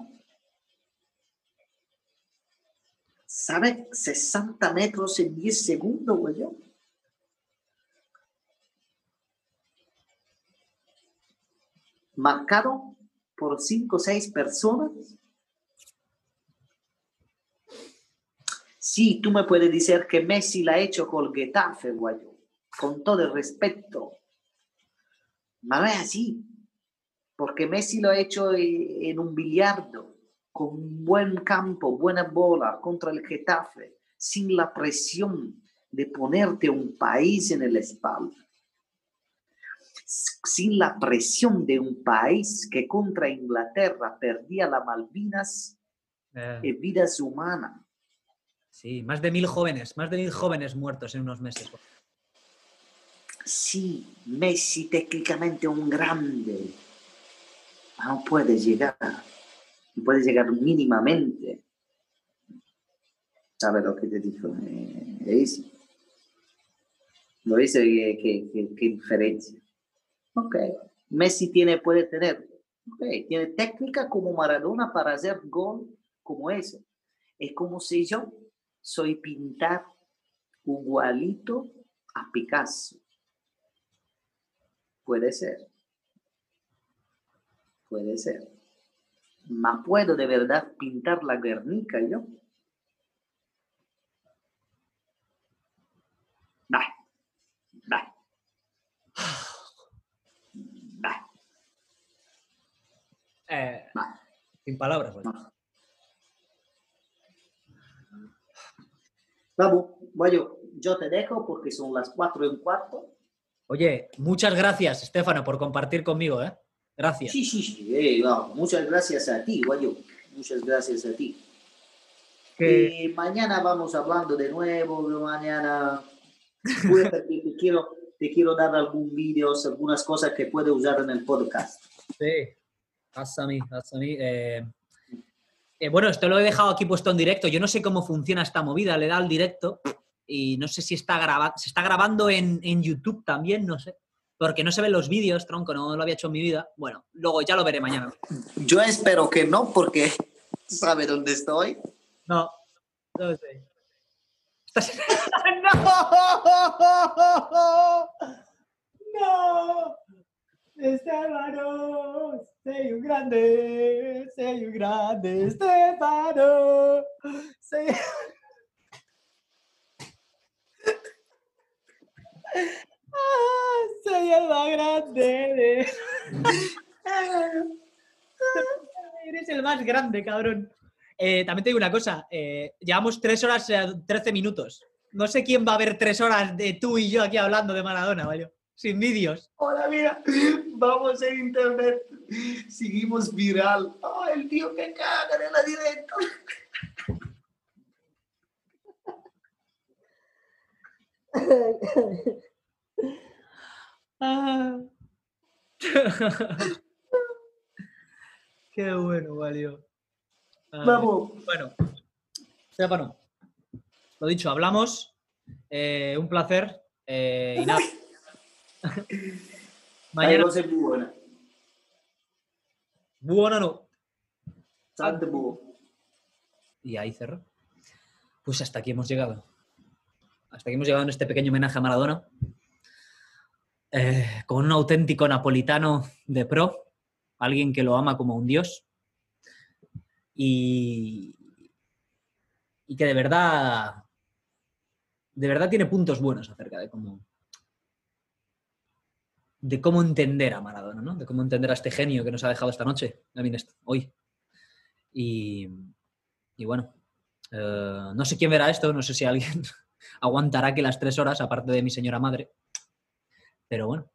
¿Sabe? 60 metros en 10 segundos, güey. Marcado por 5 o 6 personas. Sí, tú me puedes decir que Messi la ha hecho con Getafe, guayo, con todo el respeto. Pero no es así, porque Messi lo ha hecho en un billardo, con buen campo, buena bola contra el Getafe, sin la presión de ponerte un país en el espalda. Sin la presión de un país que contra Inglaterra perdía las Malvinas Eh, y vidas humanas. sí, más de mil jóvenes, más de mil jóvenes muertos en unos meses. Sí, Messi técnicamente un grande, no puede llegar, no puede llegar mínimamente. ¿Sabes lo que te digo? Eh. ¿Lo? ¿Qué, qué, qué- qué diferencia? Ok, Messi tiene, puede tener, ok, tiene técnica como Maradona para hacer gol como eso. Es como si yo soy pintar igualito a Picasso. Puede ser. Puede ser. ¿Ma puedo de verdad pintar la Guernica yo? Eh, Bah. sin palabras. Vamos, bueno, yo te dejo porque son las cuatro y un cuarto. Oye, muchas gracias, Estefano, por compartir conmigo, ¿eh? Gracias. Sí, sí, sí. eh, vamos, muchas gracias a ti, guayo. Muchas gracias a ti. Eh, mañana vamos hablando de nuevo, mañana te quiero, te quiero dar algún vídeo, algunas cosas que puede usar en el podcast. Sí, haz a mí, haz a mí. Eh, eh, bueno, esto lo he dejado aquí puesto en directo. Yo no sé cómo funciona esta movida, le da al directo y no sé si está grabando, se está grabando en, en YouTube también, no sé. Porque no se ven los vídeos, tronco, no lo había hecho en mi vida. Bueno, luego ya lo veré mañana. Yo espero que no, porque sabe dónde estoy. No, no sé. ¡No! ¡No! Estefano, sei un grande, sei un grande, Estefano. Sei... Ah, sei el más grande. de- Eres el más grande, cabrón. Eh, también te digo una cosa, eh, llevamos tres horas, eh, 13 minutos. No sé quién va a ver tres horas de tú y yo aquí hablando de Maradona, ¿vale? Sin vídeos. Hola, mira, vamos en internet. Seguimos viral. Oh, el tío que caga en la directa. Ah. Qué bueno, valió. Ay, Vamos. Bueno, Stefano, lo dicho, hablamos. Eh, un placer. eh, y nada. Mañana. Muy buena. Buona no. Buo. Y ahí cerro. Pues hasta aquí hemos llegado. Hasta aquí hemos llegado en este pequeño homenaje a Maradona. Eh, con un auténtico napolitano de pro, alguien que lo ama como un dios. Y, y que de verdad, de verdad tiene puntos buenos acerca de cómo, de cómo entender a Maradona, ¿no? De cómo entender a este genio que nos ha dejado esta noche, est- hoy. Y, bueno, eh, no sé quién verá esto, no sé si alguien aguantará que las tres horas, aparte de mi señora madre. Pero bueno,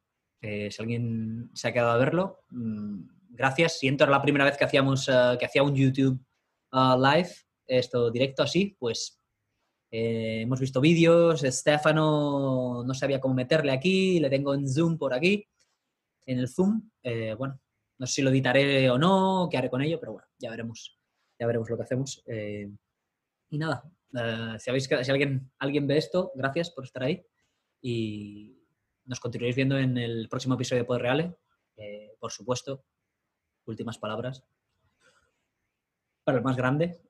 si alguien se ha quedado a verlo, mm, gracias. Siento era la primera vez que hacíamos que hacía un YouTube live, esto directo así, pues hemos visto vídeos, Stefano no sabía cómo meterle aquí, le tengo en Zoom por aquí, en el Zoom. bueno, no sé si lo editaré o no, qué haré con ello, pero bueno, ya veremos, ya veremos lo que hacemos. Eh, y nada, eh, si, habéis, si alguien, alguien ve esto, gracias por estar ahí y nos continuaréis viendo en el próximo episodio de Poder Reale. Eh, por supuesto, últimas palabras. Para el más grande,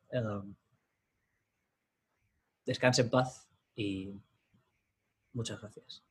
descanse en paz y muchas gracias.